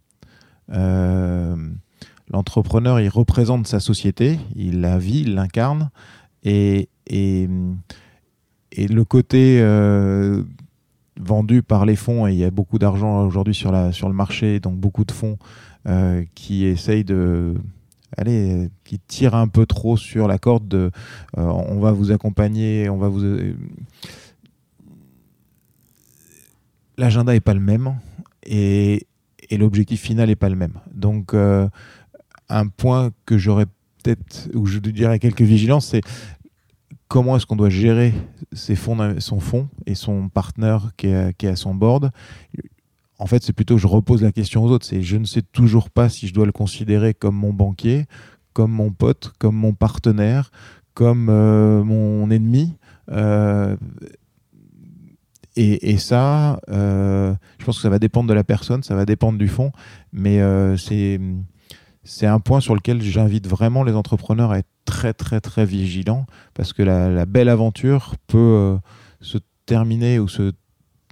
l'entrepreneur, il représente sa société, il la vit, il l'incarne, et, le côté vendu par les fonds et il y a beaucoup d'argent aujourd'hui sur, sur le marché, donc beaucoup de fonds euh, qui essayent de allez, qui tirent un peu trop sur la corde de euh, on va vous accompagner, on va vous euh, l'agenda est pas le même et, et l'objectif final est pas le même. Donc un point que j'aurais peut-être ou je dirais quelques vigilances, c'est comment est-ce qu'on doit gérer ses fonds, son fonds et son partenaire qui est, à son board? En fait, c'est plutôt je repose la question aux autres. Je ne sais toujours pas si je dois le considérer comme mon banquier, comme mon pote, comme mon partenaire, comme euh, mon ennemi. Euh, et, ça, euh, je pense que ça va dépendre de la personne, ça va dépendre du fonds, mais c'est c'est un point sur lequel j'invite vraiment les entrepreneurs à être très très très vigilants parce que la, belle aventure peut euh, se terminer ou se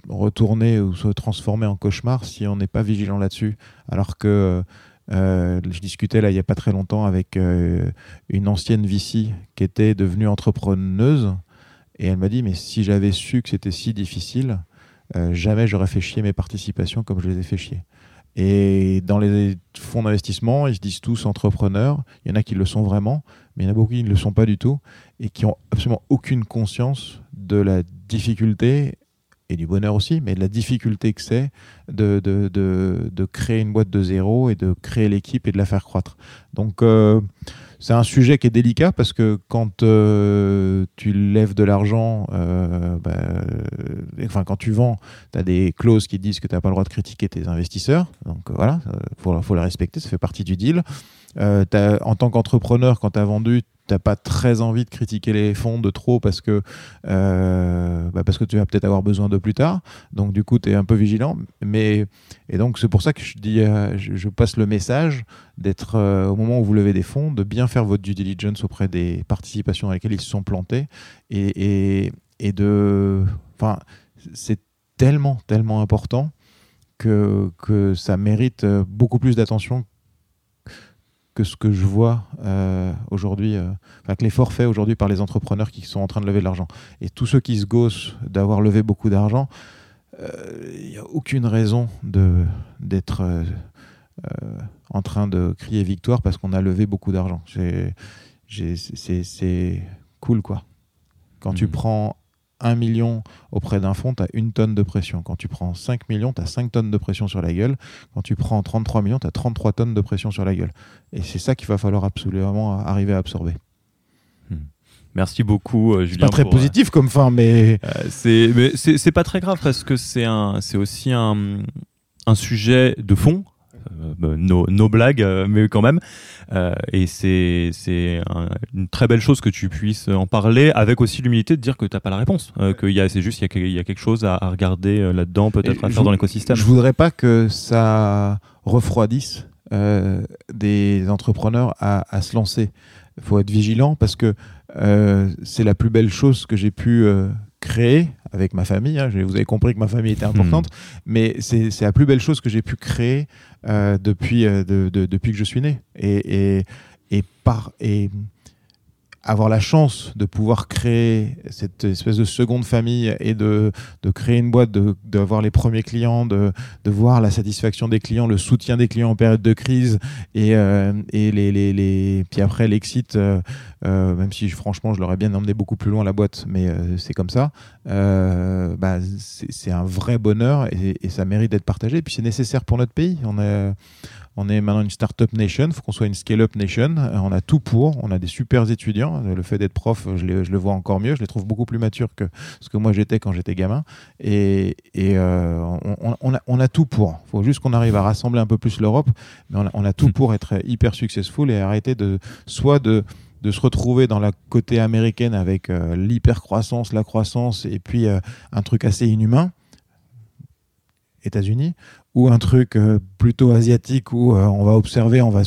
retourner ou se transformer en cauchemar si on n'est pas vigilant là-dessus. Alors que euh, je discutais là il n'y a pas très longtemps avec euh, une ancienne VC qui était devenue entrepreneuse et elle m'a dit mais si j'avais su que c'était si difficile, jamais j'aurais fait chier mes participations comme je les ai fait chier. Et dans les fonds d'investissement, ils se disent tous entrepreneurs. Il y en a qui le sont vraiment, mais il y en a beaucoup qui ne le sont pas du tout et qui ont absolument aucune conscience de la difficulté et du bonheur aussi, mais de la difficulté que c'est de, de, de, de, créer une boîte de zéro et de créer l'équipe et de la faire croître. Donc, euh, c'est un sujet qui est délicat parce que quand euh, tu lèves de l'argent, euh, bah, enfin quand tu vends, tu as des clauses qui disent que tu n'as pas le droit de critiquer tes investisseurs. Donc voilà, il faut, faut les respecter, ça fait partie du deal. En tant qu'entrepreneur, quand tu as vendu, t'as pas très envie de critiquer les fonds de trop parce que, euh, bah parce que tu vas peut-être avoir besoin de plus tard. Donc du coup, tu es un peu vigilant. Mais, et donc c'est pour ça que je, dis, euh, je, passe le message d'être euh, au moment où vous levez des fonds, de bien faire votre due diligence auprès des participations dans lesquelles ils se sont plantés et, et, et de... Enfin, c'est tellement, tellement important que, que ça mérite beaucoup plus d'attention que ce que je vois euh, aujourd'hui, euh, enfin, que l'effort fait aujourd'hui par les entrepreneurs qui sont en train de lever de l'argent. Et tous ceux qui se gaussent d'avoir levé beaucoup d'argent, il n'y a aucune raison d'être en train de crier victoire parce qu'on a levé beaucoup d'argent. c'est, cool, quoi. Quand tu Mhm. prends 1 million auprès d'un fonds, tu as une tonne de pression. Quand tu prends 5 millions, tu as 5 tonnes de pression sur la gueule. Quand tu prends 33 millions, tu as 33 tonnes de pression sur la gueule. Et c'est ça qu'il va falloir absolument arriver à absorber. Merci beaucoup, euh, Julien. pas très pour, euh, positif comme fin, mais Euh, c'est pas très grave parce que c'est aussi un, un sujet de fond nos, nos blagues euh, mais quand même. Euh, et c'est c'est un- une très belle chose que tu puisses en parler avec aussi l'humilité de dire que t'as pas la réponse. Euh, qu'il y a c'est juste il y a, que- il y a quelque chose à, à regarder euh, là-dedans peut-être à faire dans l'écosystème. je voudrais pas que ça refroidisse euh, des entrepreneurs à, à se lancer. Il faut être vigilant parce que euh, c'est la plus belle chose que j'ai pu euh, créer avec ma famille. hein. Vous avez compris que ma famille était importante, mais c'est la plus belle chose que j'ai pu créer euh, depuis, euh, de- de- depuis que je suis né. Et, et, et, par, et avoir la chance de pouvoir créer cette espèce de seconde famille et de, de créer une boîte, de- d'avoir les premiers clients, de, de voir la satisfaction des clients, le soutien des clients en période de crise et, euh, et les, les, les- puis après l'exit, euh, euh, même si franchement je l'aurais bien emmené beaucoup plus loin la boîte, mais c'est comme ça, bah, c'est un vrai bonheur et, ça mérite d'être partagé. Et puis c'est nécessaire pour notre pays. On est, on est maintenant une startup nation, il faut qu'on soit une scale-up nation. Euh, On a tout pour, on a des super étudiants. Le fait d'être prof, je, les- je le vois encore mieux, je les trouve beaucoup plus matures que ce que moi j'étais quand j'étais gamin. Et, et, euh, on, on- on a, on a tout pour. Il faut juste qu'on arrive à rassembler un peu plus l'Europe, mais on a, on a tout pour être hyper successful et arrêter de soit de de se retrouver dans la côté américaine avec euh, l'hyper-croissance, la croissance et puis euh, un truc assez inhumain, États-Unis, ou un truc euh, plutôt asiatique où euh, on va observer, on va,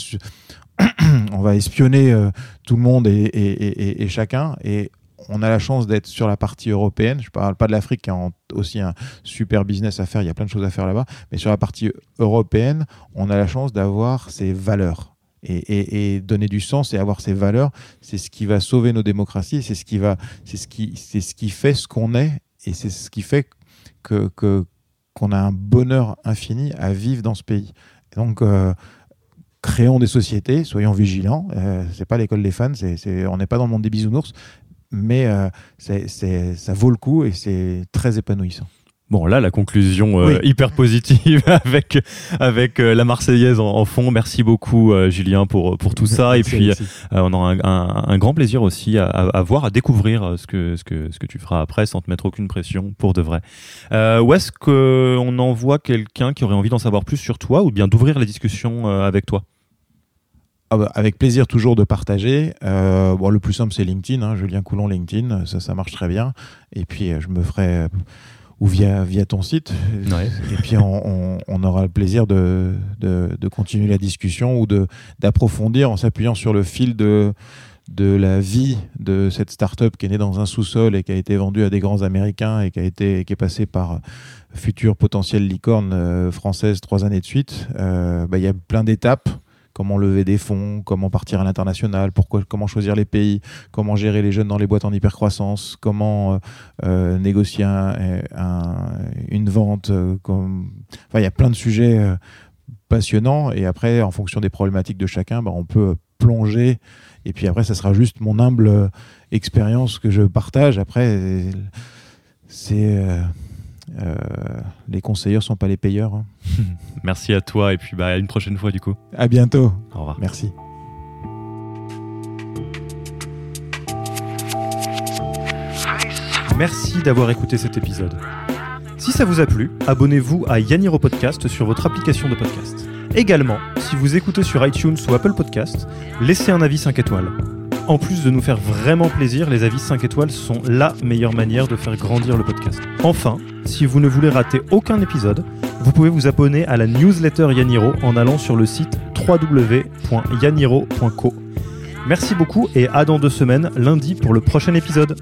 on va espionner euh, tout le monde et, et- et- chacun. Et on a la chance d'être sur la partie européenne. Je parle pas de l'Afrique qui a aussi un super business à faire, il y a plein de choses à faire là-bas. Mais sur la partie européenne, on a la chance d'avoir ces valeurs. Et, et- et donner du sens et avoir ces valeurs, c'est ce qui va sauver nos démocraties, c'est ce qui va, c'est ce qui, ce qui fait ce qu'on est, et c'est ce qui fait que, que- qu'on a un bonheur infini à vivre dans ce pays. Donc, euh, créons des sociétés, soyons vigilants. Euh, c'est pas l'école des fans, on n'est pas dans le monde des bisounours, mais euh, ça vaut le coup et c'est très épanouissant. Bon, là, la conclusion euh, Oui. hyper positive avec, avec euh, la Marseillaise en, en fond. Merci beaucoup, euh, Julien, pour, pour tout ça. Et puis, on aura un, un- un grand plaisir aussi à, à- à voir, à découvrir ce que, ce, que, ce que tu feras après sans te mettre aucune pression pour de vrai. Où est-ce qu'on envoie quelqu'un qui aurait envie d'en savoir plus sur toi ou bien d'ouvrir la discussion avec toi? Ah bah, avec plaisir toujours de partager. Euh, bon, le plus simple c'est LinkedIn, hein, Julien Coulon LinkedIn, ça ça marche très bien. Et puis je me ferai ou via via ton site. Ouais. Et puis on, on- on aura le plaisir de, de, de continuer la discussion ou d'approfondir en s'appuyant sur le fil de de la vie de cette start-up qui est née dans un sous-sol et qui a été vendue à des grands américains et qui a été qui est passée par future potentielle licorne euh, française trois années de suite. Euh, bah, Il y a plein d'étapes comment lever des fonds, comment partir à l'international, comment choisir les pays, comment gérer les jeunes dans les boîtes en hypercroissance, comment euh, euh, négocier un- un- une vente. euh, comme... Enfin, il y a plein de sujets passionnants et après, en fonction des problématiques de chacun, bah, on peut plonger. Et puis après, ça sera juste mon humble expérience que je partage. Après, c'est euh, les conseilleurs sont pas les payeurs. hein. Merci à toi et puis bah, à une prochaine fois du coup. À bientôt. Au revoir. Merci. Merci d'avoir écouté cet épisode. Si ça vous a plu, abonnez-vous à Yaniro Podcast sur votre application de podcast. Également, si vous écoutez sur iTunes ou Apple Podcast, laissez un avis 5 étoiles. En plus de nous faire vraiment plaisir, les avis 5 étoiles sont la meilleure manière de faire grandir le podcast. Enfin, si vous ne voulez rater aucun épisode, vous pouvez vous abonner à la newsletter Yaniro en allant sur le site www.yaniro.co. Merci beaucoup et à dans deux semaines, lundi, pour le prochain épisode.